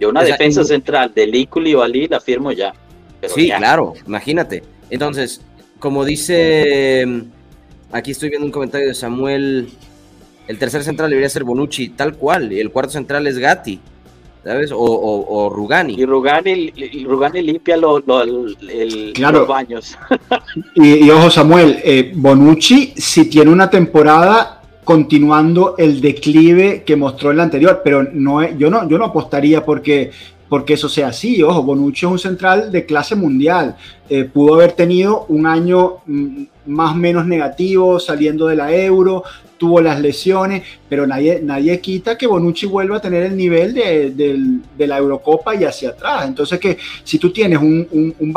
Yo una defensa central de Lee Koulibaly la firmo ya. Pero sí, ya. claro, imagínate. Entonces, como dice, aquí estoy viendo un comentario de Samuel, el tercer central debería ser Bonucci, tal cual, y el cuarto central es Gatti, ¿sabes? O, o, o Rugani. Y Rugani, y Rugani limpia lo- lo- el- el- Claro. los baños. Y, y ojo, Samuel, eh, Bonucci si tiene una temporada continuando el declive que mostró en la anterior, pero no es- yo no, yo no apostaría porque, porque eso sea así. Ojo, Bonucci es un central de clase mundial. Eh, pudo haber tenido un año mm, más o menos negativo saliendo de la euro, tuvo las lesiones, pero nadie, nadie quita que Bonucci vuelva a tener el nivel de, de la Eurocopa y hacia atrás. Entonces que si tú tienes un, un, un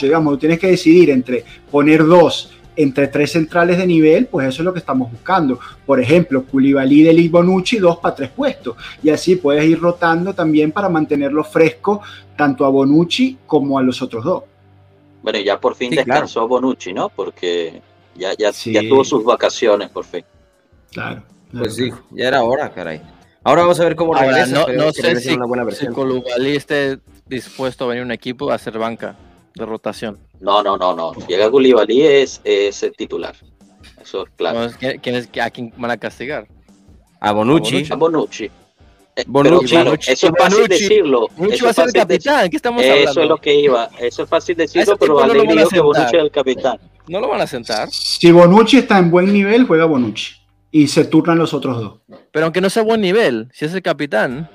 digamos, tú tienes que decidir entre poner dos entre tres centrales de nivel, pues eso es lo que estamos buscando. Por ejemplo, Koulibaly, Delic, Bonucci, dos para tres puestos. Y así puedes ir rotando también para mantenerlo fresco tanto a Bonucci como a los otros dos. Bueno, y ya por fin Sí, descansó Bonucci, ¿no? Porque ya, ya, Sí. ya tuvo sus vacaciones, por fin. Claro. Pues sí, ya era hora, caray. Ahora vamos a ver cómo Ahora, regresa. no, no sé si, una buena si versión. Koulibaly esté dispuesto a venir a un equipo a hacer banca de rotación. No, no, no, no. Llega Koulibaly es, es el titular. Eso es claro. ¿quién- es- ¿A quién van a castigar? A Bonucci. Bonucci. A Bonucci. Bonucci, pero claro, Bonucci, eso es fácil Bonucci. decirlo. Eso va a es ser el capitán. ¿Qué estamos hablando? Eso es lo que iba. Eso es fácil decirlo, pero no lo Alegre van a dijo que Bonucci es el capitán. No lo van a sentar. Si Bonucci está en buen nivel, juega Bonucci. Y se turnan los otros dos. Pero aunque no sea buen nivel, si es el capitán,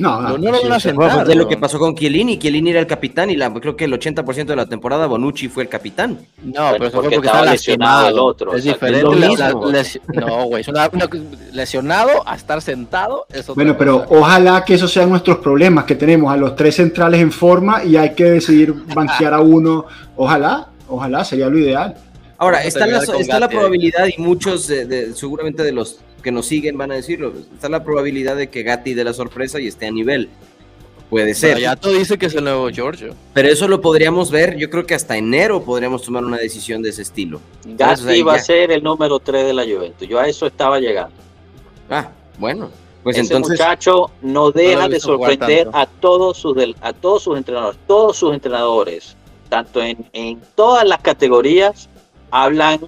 No, No, no lo sí, van a sentar. Bueno, de lo que pasó con Chiellini. Chiellini era el capitán y la, creo que el 80% de la temporada Bonucci fue el capitán. no, pero eso fue porque porque estaba estaba lesionado el otro, Es o sea, es diferente. lo la- la- lesi- no, güey, es una, una- lesionado a estar sentado. Es Bueno, pero cosa. ojalá que esos sean nuestros problemas, que tenemos a los tres centrales en forma y hay que decidir banquear a uno. Ojalá, ojalá, sería lo ideal. Ahora, está, la, está la probabilidad, y muchos de- de- seguramente de los que nos siguen van a decirlo, está la probabilidad de que Gatti dé la sorpresa y esté a nivel. Puede ser. Pero ya tú dice que es el nuevo Giorgio. Pero eso lo podríamos ver, yo creo que hasta enero podríamos tomar una decisión de ese estilo. Gatti O sea, va a ser el número 3 de la Juventus. Yo a eso estaba llegando. Ah, bueno. Pues Ese entonces, muchacho no deja de sorprender a todos sus del- a todos sus entrenadores. Todos sus entrenadores, tanto en, en todas las categorías, hablan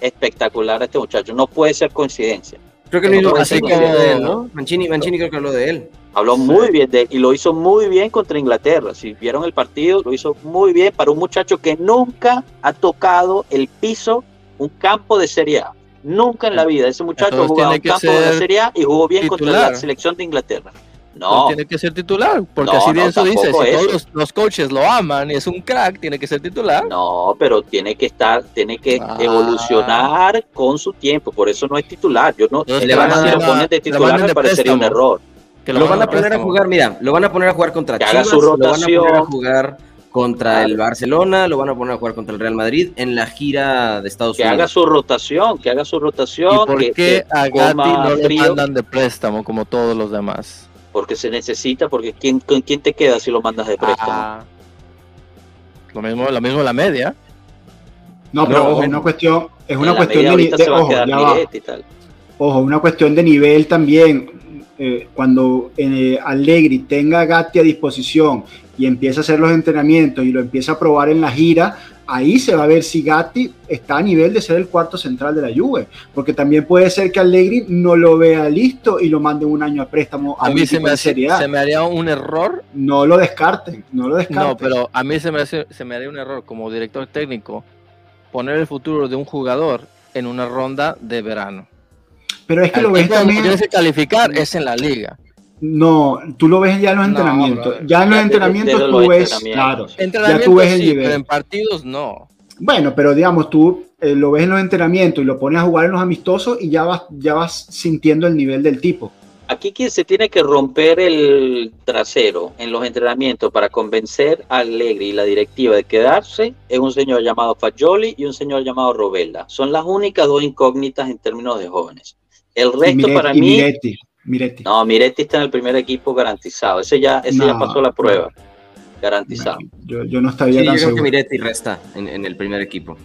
espectacular a este muchacho. No puede ser coincidencia. creo que así Mancini como- habló de él, ¿no? Mancini, Mancini creo que habló de él. Habló muy bien de él y lo hizo muy bien contra Inglaterra. Si vieron el partido, lo hizo muy bien para un muchacho que nunca ha tocado el piso, un campo de Serie A. Nunca en la vida. Ese muchacho jugó en un campo de ser Serie A y jugó bien contra la selección de Inglaterra. No. tiene que ser titular, porque No, así no, de eso dice, si todos los, los coaches lo aman y es un crack, tiene que ser titular. No, pero tiene que estar, tiene que Ah. evolucionar con su tiempo, por eso no es titular. Yo no, Entonces si le van a lo dar una- ponen de le titular me parecería un error. Que Lo van a poner a préstamo. jugar, mira, lo van a poner a jugar contra Que haga Chivas, su lo van a poner a rotación. jugar contra el Barcelona, lo van a poner a jugar contra el Real Madrid en la gira de Estados Que haga Unidos. su rotación, que haga su ¿Y rotación. por que- qué que a Gatti no lo frío, mandan de préstamo como todos los demás? Porque se necesita, porque ¿quién, ¿con quién te queda si lo mandas de préstamo? Ah, lo mismo, lo mismo la media. No, pero No, ojo, bueno. una cuestión, es una cuestión de, de- ojo, y tal. Ojo, una cuestión de nivel también. Eh, cuando eh, Allegri tenga a Gatti a disposición y empieza a hacer los entrenamientos y lo empieza a probar en la gira, ahí se va a ver si Gatti está a nivel de ser el cuarto central de la Juve. Porque también puede ser que Allegri no lo vea listo y lo mande un año a préstamo a, mí se me, hace- se me haría un error. No lo descarten, no lo descarten. No, pero a mí se me, hace- se me haría un error como director técnico poner el futuro de un jugador en una ronda de verano. Pero es que El lo ves también. que calificar es en la liga. No, tú lo ves ya en los No, entrenamientos. brother. ya en los Ya entrenamientos tú los ves, claro. entrenamientos. Entrenamiento tú ves el sí, nivel. pero en partidos no. Bueno, pero digamos, tú eh, lo ves en los entrenamientos y lo pones a jugar en los amistosos y ya vas, ya vas sintiendo el nivel del tipo. Aquí quien se tiene que romper el trasero en los entrenamientos para convencer a Allegri y la directiva de quedarse es un señor llamado Fagioli y un señor llamado Robella. Son las únicas dos incógnitas en términos de jóvenes. El Y resto Miretti- para y mí, Miretti, Miretti. no, Miretti está en el primer equipo garantizado. Ese ya, ese ya No. pasó la prueba. Garantizado. Yo, yo no estaría Sí, yo tan creo que seguro. Miretti resta en, en el primer equipo.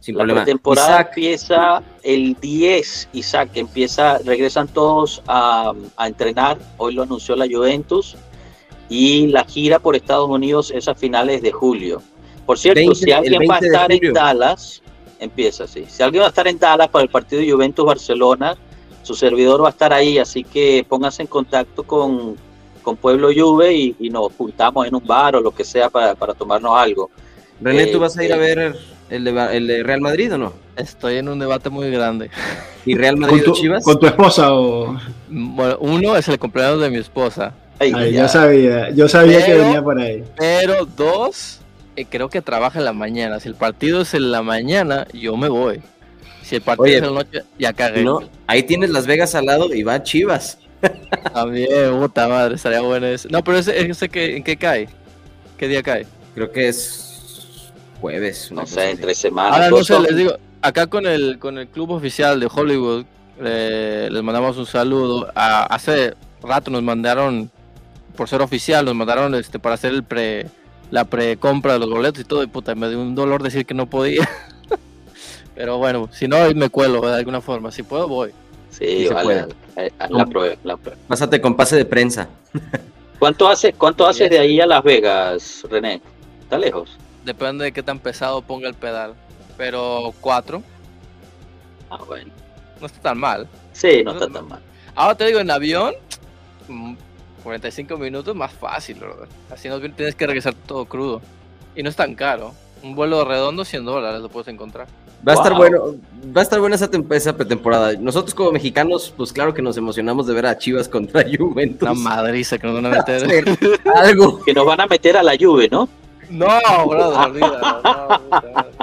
Sin La problema. pretemporada Isaac, empieza el 10, Isaac, empieza, regresan todos a, a entrenar, hoy lo anunció la Juventus, y la gira por Estados Unidos es a finales de julio. Por cierto, 20 si alguien va a 20 de estar en. Dallas, empieza así. Si alguien va a estar en Dallas para el partido de Juventus-Barcelona, su servidor va a estar ahí, así que pónganse en contacto con, con Pueblo Juve y, y nos juntamos en un bar o lo que sea para, para tomarnos algo. René, ¿tú eh, vas a ir a eh. ver el de, el de Real Madrid o no? Estoy en un debate muy grande. ¿Y Real ¿Con Madrid tu, o Chivas? con tu esposa o...? Bueno, uno es el cumpleaños de mi esposa, Ay, Ay, ya. yo sabía, yo sabía que venía por ahí. pero dos, eh, creo que trabaja en la mañana. Si el partido es en la mañana, yo me voy. Si el partido Oye, es en la noche, ya cagué. No, ahí tienes Las Vegas al lado y va Chivas. También, puta madre, estaría bueno eso. No, pero ese, ese que, ¿en qué cae? ¿Qué día cae? Creo que es jueves. no sé, así. entre semanas. Ahora no sé, les digo, acá con el, con el club oficial de Hollywood, eh, les mandamos un saludo. A- hace rato nos mandaron, por ser oficial, nos mandaron este para hacer el pre, la pre-compra de los boletos y todo, y puta, me dio un dolor decir que no podía. Pero bueno, si no, me cuelo de alguna forma. Si puedo, voy. Sí, vale, puede. eh, eh, la prueba, la prueba. Pásate con pase de prensa. ¿Cuánto haces, cuánto haces de ahí a Las Vegas, René? ¿Está lejos? Depende de qué tan pesado ponga el pedal. Pero cuatro, Ah, bueno. no está tan mal. Sí, no está tan mal. Ahora te digo, en avión, mm, 45 minutos más fácil, brother. Así no tienes que regresar todo crudo. Y no es tan caro. Un vuelo redondo, 100 dólares lo puedes encontrar. Va a estar bueno, va a estar buena esa, esa pretemporada. Nosotros como mexicanos, pues claro que nos emocionamos de ver a Chivas contra Juventus. Una madriza que nos van a meter. Algo. Que nos van a meter a la lluvia, ¿no? no, brother, no, puta madre.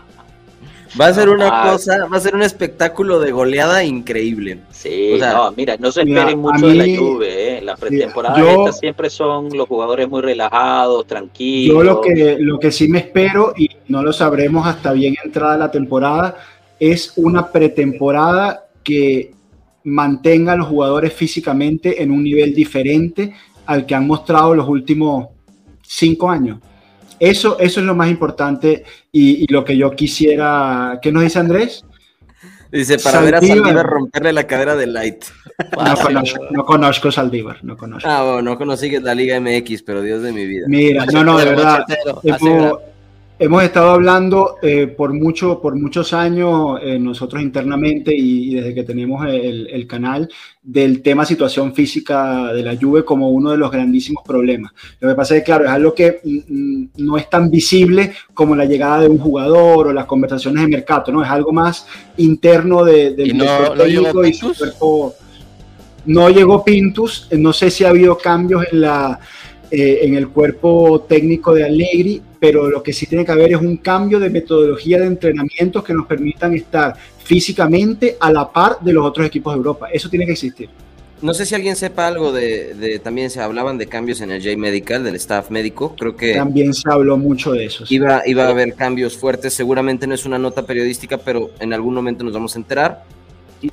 Va a ser una Ah. cosa, va a ser un espectáculo de goleada increíble. Sí, O sea, no, mira, no se esperen a mucho de la lluvia, ¿eh? Las pretemporadas yo- estas siempre son los jugadores muy relajados, tranquilos. Yo lo que, lo que sí me espero, y no lo sabremos hasta bien entrada la temporada, es una pretemporada que mantenga a los jugadores físicamente en un nivel diferente al que han mostrado los últimos cinco años. Eso, eso es lo más importante y, y lo que yo quisiera. ¿Qué nos dice Andrés? Dice, para ver a Saldívar. Romperle la cadera de Light. No conozco, no conozco Saldívar, no conozco. Ah, bueno, no conocí la Liga MX, pero Dios de mi vida. Mira, no, no, de verdad. Así Hemos, estado hablando eh, por, mucho, por muchos años eh, nosotros internamente y, y desde que tenemos el, el canal del tema situación física de la Juve como uno de los grandísimos problemas. Lo que pasa es que, claro, es algo que mm, mm, no es tan visible como la llegada de un jugador o las conversaciones de mercado, ¿no? Es algo más interno de, del ¿Y no- no técnico y su cuerpo. No llegó Pintus, no sé si ha habido cambios en, la, eh, en el cuerpo técnico de Allegri, pero lo que sí tiene que haber es un cambio de metodología de entrenamientos que nos permitan estar físicamente a la par de los otros equipos de Europa. Eso tiene que existir. No sé si alguien sepa algo de, también se hablaban de cambios en el J Medical, del staff médico, creo que... También se habló mucho de eso. Iba, iba a haber cambios fuertes, seguramente no es una nota periodística, pero en algún momento nos vamos a enterar.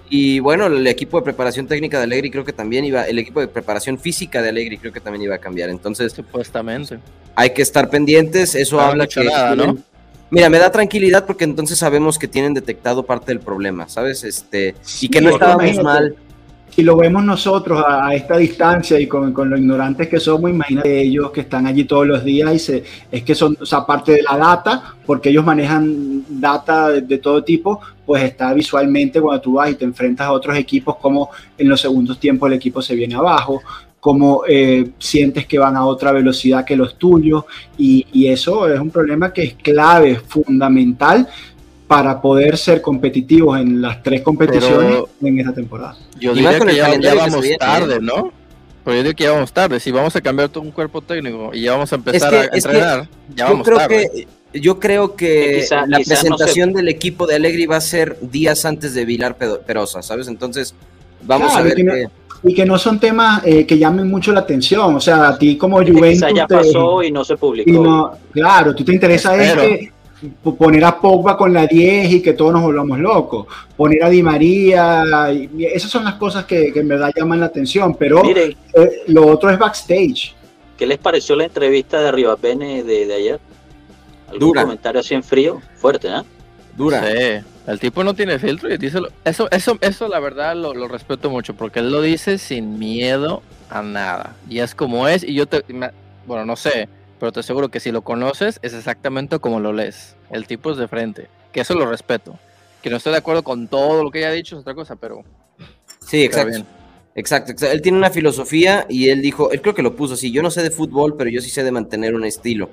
Y, bueno, el equipo de preparación técnica de Alegri creo que también iba, el equipo de preparación física de Alegri creo que también iba a cambiar. Entonces, supuestamente. Hay que estar pendientes, eso habla que... ¿no? Mira, me da tranquilidad porque entonces sabemos que tienen detectado parte del problema, ¿sabes? Este, y que no estábamos mal si lo vemos nosotros a, esta distancia y con, lo ignorantes que somos, imagínate ellos que están allí todos los días y se, es que son, o sea, parte de la data, porque ellos manejan data de, todo tipo, pues está visualmente cuando tú vas y te enfrentas a otros equipos, como en los segundos tiempos el equipo se viene abajo, como eh, sientes que van a otra velocidad que los tuyos, y, y eso es un problema que es clave, fundamental para poder ser competitivos en las tres competiciones en esta temporada. Yo diría que ya, vamos tarde, ¿no? Pero yo diría que ya vamos tarde. Si vamos a cambiar todo un cuerpo técnico y ya vamos a empezar a entrenar, ya vamos creo tarde. Que, yo creo que la presentación del equipo de Alegri va a ser días antes de Vilar Perosa, ¿sabes? Entonces, vamos a ver que, Y que no son temas eh, que llamen mucho la atención. O sea, a ti como Juventus. ya pasó y no se publicó. claro, tú te interesa es que poner a Pogba con la 10 y que todos nos volvamos locos, poner a Di María, y esas son las cosas que, en verdad llaman la atención, pero eh, lo otro es backstage. ¿Qué les pareció la entrevista de Rivapene de, de ayer? ¿Algún Dura. comentario así en frío? Fuerte, ¿eh? Dura. Sí, el tipo no tiene filtro y dice eso, eso, eso la verdad lo, lo, respeto mucho porque él lo dice sin miedo a nada y es como es y yo te, bueno, no sé, pero te aseguro que si lo conoces es exactamente como lo lees. El tipo es de frente, que eso lo respeto. Que no estoy de acuerdo con todo lo que haya dicho es otra cosa, pero... Sí, exacto. Exacto, exacto, Él tiene una filosofía y él dijo, él creo que lo puso así, yo no sé de fútbol, pero yo sí sé de mantener un estilo.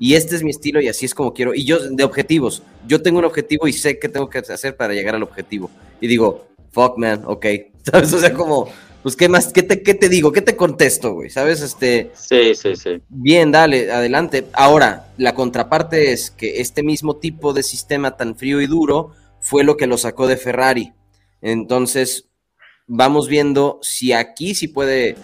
Y este es mi estilo y así es como quiero. Y yo, de objetivos, yo tengo un objetivo y sé qué tengo que hacer para llegar al objetivo. Y digo, fuck man, ok. ¿Sabes? O sea, como, pues, ¿qué más? ¿Qué te, qué te digo? ¿Qué te contesto, güey? ¿Sabes? Este. Sí, sí, sí. Bien, dale, adelante. Ahora, la contraparte es que este mismo tipo de sistema tan frío y duro fue lo que lo sacó de Ferrari. Entonces, vamos viendo si aquí sí puede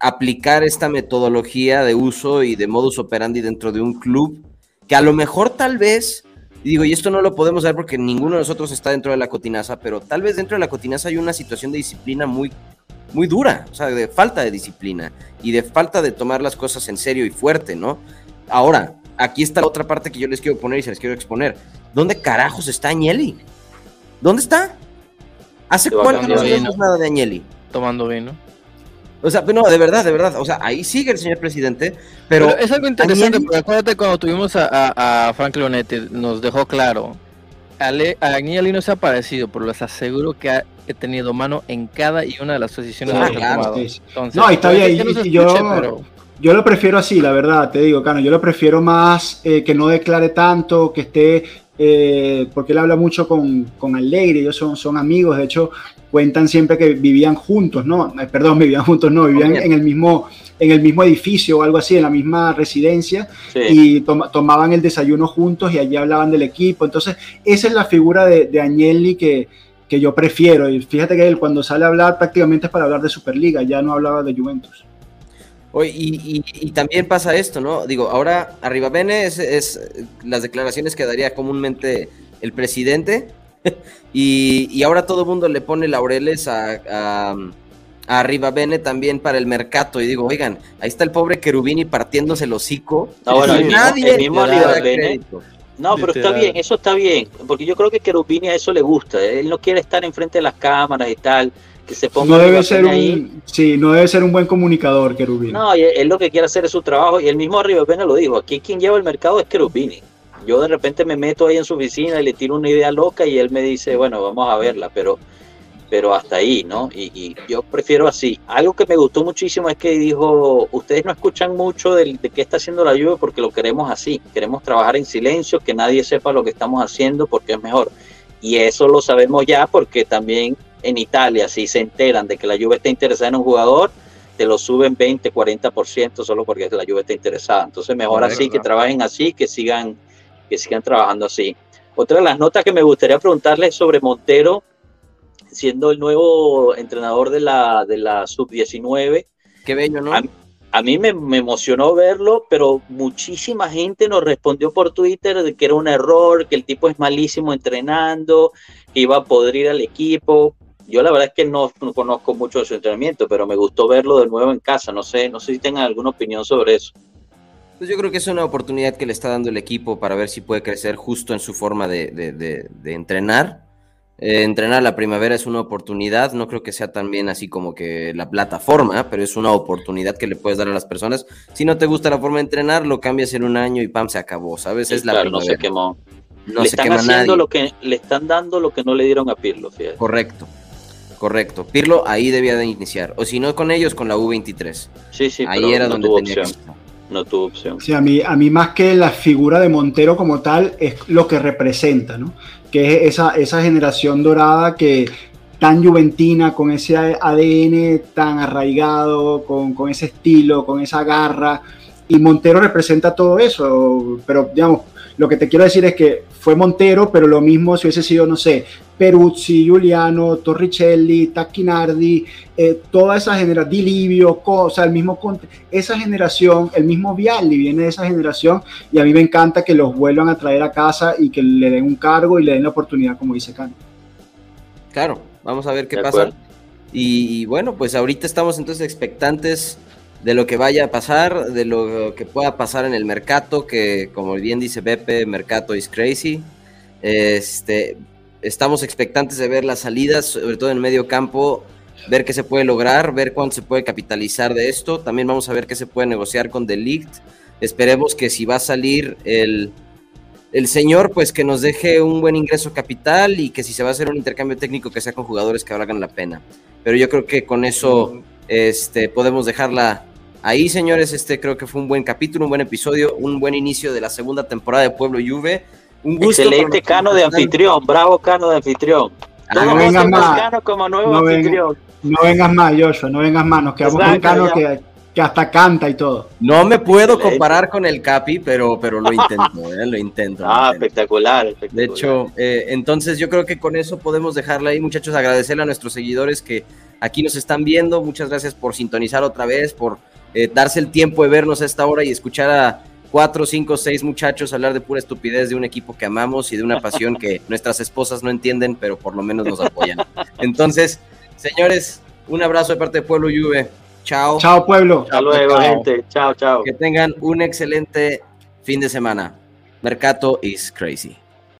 aplicar esta metodología de uso y de modus operandi dentro de un club que a lo mejor tal vez y digo, y esto no lo podemos ver porque ninguno de nosotros está dentro de la cotinaza, pero tal vez dentro de la cotinaza hay una situación de disciplina muy muy dura, o sea, de falta de disciplina y de falta de tomar las cosas en serio y fuerte, ¿no? Ahora, aquí está la otra parte que yo les quiero poner y se les quiero exponer. ¿Dónde carajos está Agnelli? ¿Dónde está? ¿Hace cuánto no sabemos nada de Agnelli? Tomando vino. O sea, no, de verdad, de verdad. O sea, ahí sigue el señor presidente, pero... es algo interesante, porque acuérdate cuando tuvimos a, Frank Leonetti, nos dejó claro. A Agnelli no se ha parecido, pero les aseguro que ha he tenido mano en cada y una de las posiciones que he tomado. no, está bien. yo, yo lo prefiero así, la verdad, te digo, Cano. Yo lo prefiero más eh, que no declare tanto, que esté. Eh, porque él habla mucho con, con Alegre, ellos son, son amigos, de hecho cuentan siempre que vivían juntos, ¿no? Eh, perdón, vivían juntos, no, vivían en el mismo en el mismo edificio o algo así, en la misma residencia, y tomaban el desayuno juntos y allí hablaban del equipo. Entonces, esa es la figura de, de Agnelli que, que yo prefiero. Y fíjate que él cuando sale a hablar prácticamente es para hablar de Superliga, ya no hablaba de Juventus. y, y, también pasa esto, ¿no? Digo, ahora arriba Bene es, las declaraciones que daría comúnmente el presidente y, ahora todo el mundo le pone laureles a, a, Arriba Bene también para el mercado y digo, oigan, ahí está el pobre Cherubini partiéndose el hocico. Ahora, nadie el mismo Arriba Bene, no, pero está bien, eso está bien, porque yo creo que Cherubini a eso le gusta, él no quiere estar enfrente de las cámaras y tal, que se ponga no debe ser un, Sí, no debe ser un buen comunicador Cherubini. No, él, lo que quiere hacer es su trabajo y el mismo Arriba Pena lo dijo, aquí quien lleva el mercado es Cherubini. Yo de repente me meto ahí en su oficina y le tiro una idea loca y él me dice, bueno, vamos a verla, pero pero hasta ahí, ¿no? Y, yo prefiero así. Algo que me gustó muchísimo es que dijo, ustedes no escuchan mucho de, qué está haciendo la lluvia porque lo queremos así, queremos trabajar en silencio, que nadie sepa lo que estamos haciendo porque es mejor. Y eso lo sabemos ya porque también en Italia, si se enteran de que la Juve está interesada en un jugador, te lo suben 20, 40% solo porque la Juve está interesada. Entonces, mejor así, que trabajen así, que sigan, que sigan trabajando así. Otra de las notas que me gustaría preguntarles sobre Montero, siendo el nuevo entrenador de la, de la sub-19. Qué bello, ¿no? A, mí me, emocionó verlo, pero muchísima gente nos respondió por Twitter de que era un error, que el tipo es malísimo entrenando, que iba a podrir al equipo. Yo la verdad es que no, conozco mucho de su entrenamiento, pero me gustó verlo de nuevo en casa. No sé, no sé si tengan alguna opinión sobre eso. Pues yo creo que es una oportunidad que le está dando el equipo para ver si puede crecer justo en su forma de entrenar eh, entrenar la primavera es una oportunidad, no creo que sea también así como que la plataforma, pero es una oportunidad que le puedes dar a las personas. Si no te gusta la forma de entrenar, lo cambias en un año y pam, se acabó, ¿sabes? es la no se quemó. No le están haciendo lo que le están dando lo que no le dieron a Pirlo, fíjate. Correcto. Correcto. Pirlo ahí debía de iniciar. O si no con ellos, con la U23. Sí, sí, ahí era donde tenía opción. No tuvo opción. Sí, a mí, a mí más que la figura de Montero como tal, es lo que representa, ¿no? que es esa, esa generación dorada que tan juventina, con ese ADN tan arraigado, con, con, ese estilo, con esa garra. Y Montero representa todo eso, pero digamos, lo que te quiero decir es que fue Montero, pero lo mismo si hubiese sido, no sé, Peruzzi, Giuliano, Torricelli, Tacchinardi, eh, toda esa generación, Dilivio, o sea, el mismo esa generación, el mismo Vialli viene de esa generación y a mí me encanta que los vuelvan a traer a casa y que le den un cargo y le den la oportunidad, como dice Cano. Claro, vamos a ver qué pasa. y bueno, pues ahorita estamos entonces expectantes de lo que vaya a pasar, de lo que pueda pasar en el mercado, que como bien dice Pepe, mercado is crazy. Este, estamos expectantes de ver las salidas, sobre todo en el medio campo, ver qué se puede lograr, ver cuánto se puede capitalizar de esto. También vamos a ver qué se puede negociar con Delict. Esperemos que si va a salir el, el señor, pues que nos deje un buen ingreso capital y que si se va a hacer un intercambio técnico que sea con jugadores que valgan la pena. Pero yo creo que con eso este, podemos dejarla Ahí, señores, este creo que fue un buen capítulo, un buen episodio, un buen inicio de la segunda temporada de Pueblo Juve. Un gusto Excelente Cano de anfitrión, bravo Cano de anfitrión. Ah, no vengas más. como nuevo no, vengas más, Joshua, no vengas más. Nos quedamos con Cano que, que, hasta canta y todo. No me puedo comparar con el Capi, pero, pero lo intento, eh, lo intento. Ah, espectacular, espectacular, De hecho, eh, entonces yo creo que con eso podemos dejarla ahí, muchachos. Agradecerle a nuestros seguidores que aquí nos están viendo. Muchas gracias por sintonizar otra vez, por eh, darse el tiempo de vernos a esta hora y escuchar a cuatro, cinco, seis muchachos hablar de pura estupidez de un equipo que amamos y de una pasión que nuestras esposas no entienden, pero por lo menos nos apoyan. Entonces, señores, un abrazo de parte de Pueblo Juve. Chao. Chao, pueblo. Hasta luego, gente. Chao, chao. Que tengan un excelente fin de semana. Mercato is crazy.